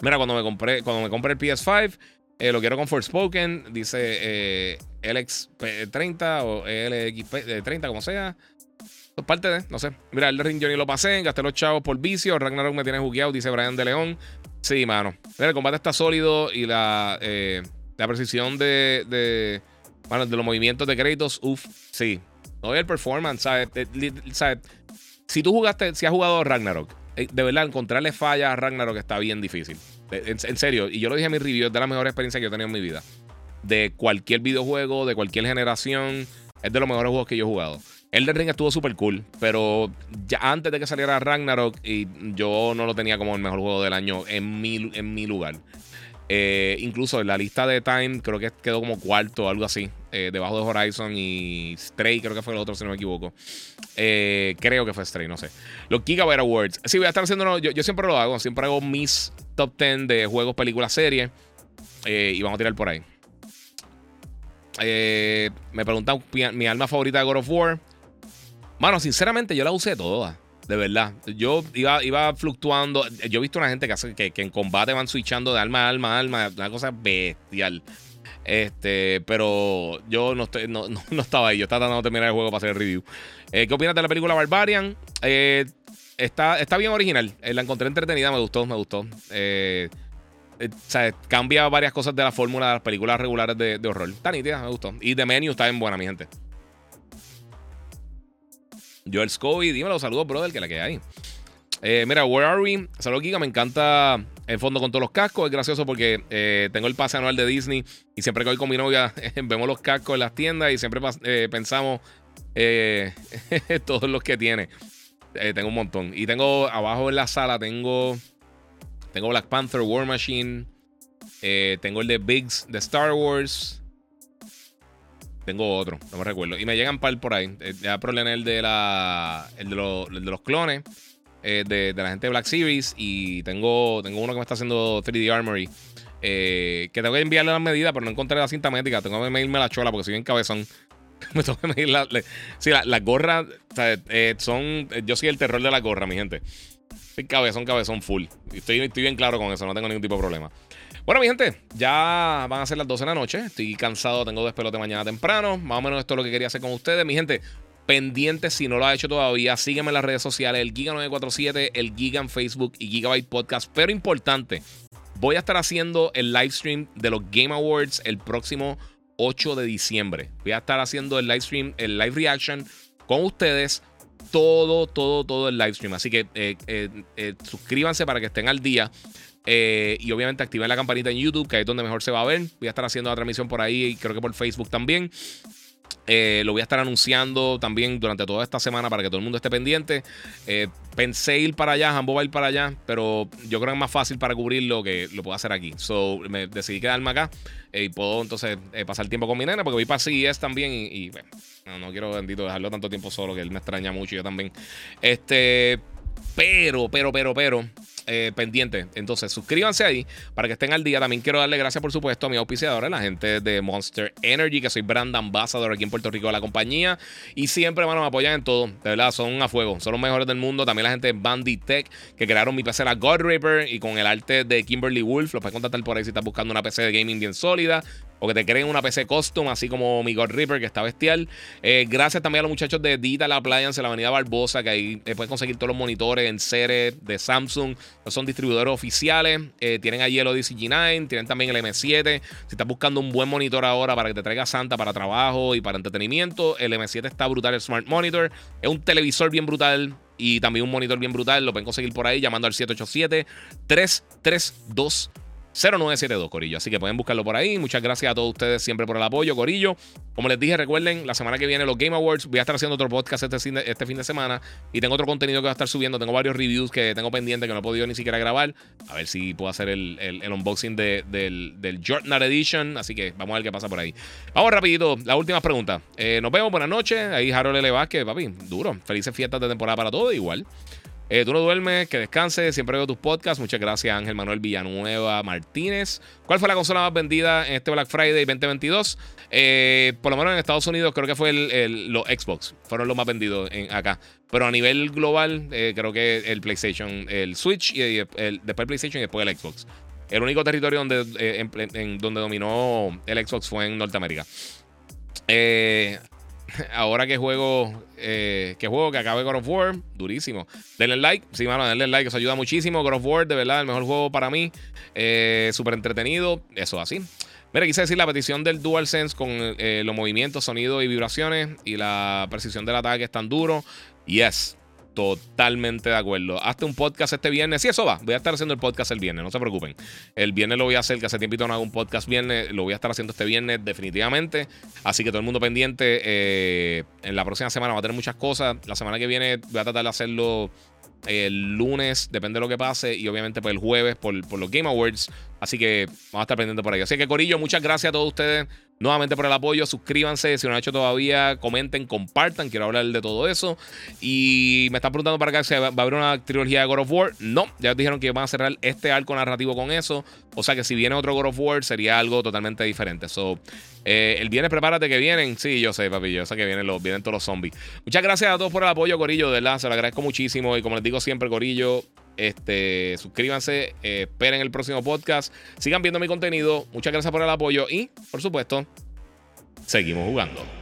Mira, cuando me compré, cuando me compré el PS5, eh, lo quiero con Forspoken, dice eh, LX30 o LX30, como sea. Parte de, no sé. Mira, el ring ni lo pasé, gasté los chavos por vicio. Ragnarok me tiene jugueado, dice Brian de León. Sí, mano. Mira, el combate está sólido y la, eh, la precisión de, de, bueno, de los movimientos de créditos, uff, sí. No el performance, ¿sabes? ¿sabes? Si tú jugaste, si has jugado Ragnarok eh, de verdad, encontrarle fallas a Ragnarok está bien difícil. En, serio, y yo lo dije en mi review, es de la mejor experiencia que yo he tenido en mi vida. De cualquier videojuego, de cualquier generación, es de los mejores juegos que yo he jugado. Elden Ring estuvo súper cool, pero antes de que saliera Ragnarok, y yo no lo tenía como el mejor juego del año en mi, en mi lugar. Eh, incluso en la lista de Time creo que quedó como cuarto o algo así. Eh, debajo de Horizon y Stray, creo que fue el otro, si no me equivoco. Eh, creo que fue Stray, no sé. Los Gigabyte Awards. Sí, voy a estar haciendo. Yo, siempre lo hago. Siempre hago mis top 10 de juegos, películas, series. y vamos a tirar por ahí. Me preguntan mi, arma favorita de God of War. Mano, sinceramente, yo la usé toda. De verdad. Yo iba, iba fluctuando. Yo he visto una gente que, hace, que, en combate van switchando de arma a arma a arma. Una cosa bestial. Este, pero yo no, estoy, no, estaba ahí. Yo estaba tratando de terminar el juego para hacer el review. Eh, ¿Qué opinas de la película Barbarian? Eh, está, está bien original. la encontré entretenida, me gustó, me gustó. Eh, eh, o sea, cambia varias cosas de la fórmula de las películas regulares de, horror. Está nítida, me gustó. Y The Menu está bien buena, mi gente. Joel Scovey, dímelo, saludos, brother, que la que hay. Eh, mira, Where Are We? Saludos, Giga. Me encanta en fondo con todos los cascos. Es gracioso porque eh, tengo el pase anual de Disney y siempre que voy con mi novia vemos los cascos en las tiendas y siempre pensamos todos los que tiene. tengo un montón. Y tengo abajo en la sala, tengo tengo Black Panther, War Machine. Eh, tengo el de Biggs de Star Wars. Tengo otro, no me recuerdo. Y me llegan par por ahí. Eh, ya problemé el de la. El de, los clones. Eh, de, la gente de Black Series. Y tengo, tengo uno que me está haciendo 3D Armory. que tengo que enviarle las medidas, pero no encontré la cinta médica. Tengo que medirme la chola porque soy bien cabezón. me tengo que medir la. sí, las gorras. son. Yo soy el terror de la gorra, mi gente. Soy cabezón, cabezón full. Estoy, estoy bien claro con eso, no tengo ningún tipo de problema. Bueno, mi gente, ya van a ser las 12 de la noche. Estoy cansado, tengo despelote mañana temprano. Más o menos esto es lo que quería hacer con ustedes. Mi gente, pendiente si no lo ha hecho todavía, sígueme en las redes sociales, el Giga947, el Giga Facebook y Gigabyte Podcast. Pero importante, voy a estar haciendo el live stream de los Game Awards el próximo 8 de diciembre. Voy a estar haciendo el live stream, el live reaction con ustedes todo, todo, todo el live stream. Así que eh, eh, eh, suscríbanse para que estén al día. Y obviamente activen la campanita en YouTube, que es donde mejor se va a ver. Voy a estar haciendo la transmisión por ahí y creo que por Facebook también. Eh, lo voy a estar anunciando también durante toda esta semana para que todo el mundo esté pendiente. Eh, pensé ir para allá, Jambo va a ir para allá, pero yo creo que es más fácil para cubrirlo que lo puedo hacer aquí. So, me decidí quedarme acá eh, y puedo entonces pasar tiempo con mi nena porque voy para CES también y, bueno, no, no, quiero bendito dejarlo tanto tiempo solo que él me extraña mucho y yo también. Este, pero, pero, pero, pero. Eh, pendiente. Entonces, suscríbanse ahí para que estén al día. También quiero darle gracias, por supuesto, a mi auspiciadora, la gente de Monster Energy, que soy brand ambassador aquí en Puerto Rico de la compañía. Y siempre, hermano, me apoyan en todo. De verdad, son a fuego. Son los mejores del mundo. También la gente de Bandit Tech, que crearon mi PC, la God Reaper, y con el arte de Kimberly Wolf. Lo puedes contactar por ahí si estás buscando una PC de gaming bien sólida o que te creen una PC custom, así como mi God Reaper, que está bestial. Eh, gracias también a los muchachos de Digital Appliance en la Avenida Barbosa, que ahí eh, puedes conseguir todos los monitores en serie de Samsung. Son distribuidores oficiales. Eh, tienen allí el Odyssey G9, tienen también el M7. Si estás buscando un buen monitor ahora para que te traiga Santa para trabajo y para entretenimiento, el M7 está brutal, el Smart Monitor. Es un televisor bien brutal y también un monitor bien brutal. Lo pueden conseguir por ahí llamando al 787 332 0972, Corillo. Así que pueden buscarlo por ahí. Muchas gracias a todos ustedes siempre por el apoyo, Corillo. Como les dije, recuerden, la semana que viene los Game Awards. Voy a estar haciendo otro podcast este, este fin de semana. Y tengo otro contenido que voy a estar subiendo. Tengo varios reviews que tengo pendientes que no he podido ni siquiera grabar. A ver si puedo hacer el, unboxing del, del Jordan Edition. Así que vamos a ver qué pasa por ahí. Vamos rapidito. La última pregunta. Eh, nos vemos. Buenas noches. Ahí Harold L. Vázquez, papi. Duro. Felices fiestas de temporada para todos. Igual. Eh, tú no duermes, que descanses. Siempre veo tus podcasts. Muchas gracias, Ángel Manuel Villanueva Martínez. ¿Cuál fue la consola más vendida en este Black Friday 2022? Eh, por lo menos en Estados Unidos creo que fue los Xbox. Fueron los más vendidos en, acá. Pero a nivel global, eh, creo que el PlayStation, el Switch, y después el PlayStation y después el Xbox. El único territorio donde, donde dominó el Xbox fue en Norteamérica. Eh, ahora que juego, eh, que juego, que acabe God of War, durísimo. Denle like, sí, mano, denle like, eso ayuda muchísimo. God of War, de verdad, el mejor juego para mí. Eh, Súper entretenido, eso así. Mira, quise decir la petición del DualSense con eh, los movimientos, sonidos y vibraciones y la precisión del ataque es tan duro. Yes, Totalmente de acuerdo. Hazte un podcast este viernes. Sí, eso va. Voy a estar haciendo el podcast el viernes, no se preocupen. El viernes lo voy a hacer, que hace tiempo no hago un podcast viernes. Lo voy a estar haciendo este viernes, definitivamente. Así que todo el mundo pendiente. Eh, en la próxima semana va a tener muchas cosas. La semana que viene voy a tratar de hacerlo el lunes, depende de lo que pase. Y obviamente, pues el jueves, por, por los Game Awards, Así que vamos a estar pendientes por ahí. Así que, Corillo, muchas gracias a todos ustedes nuevamente por el apoyo. Suscríbanse si no lo han hecho todavía. Comenten, compartan. Quiero hablar de todo eso. Y me están preguntando para acá si va a haber una trilogía de God of War. No, ya dijeron que van a cerrar este arco narrativo con eso. O sea que si viene otro God of War sería algo totalmente diferente. So, eh, el viernes, prepárate que vienen. Sí, yo sé, papi. Yo sé que vienen, los, vienen todos los zombies. Muchas gracias a todos por el apoyo, Corillo. De verdad, se lo agradezco muchísimo. Y como les digo siempre, Corillo, este, suscríbanse, eh, esperen el próximo podcast, sigan viendo mi contenido. Muchas gracias por el apoyo y, por supuesto, seguimos jugando.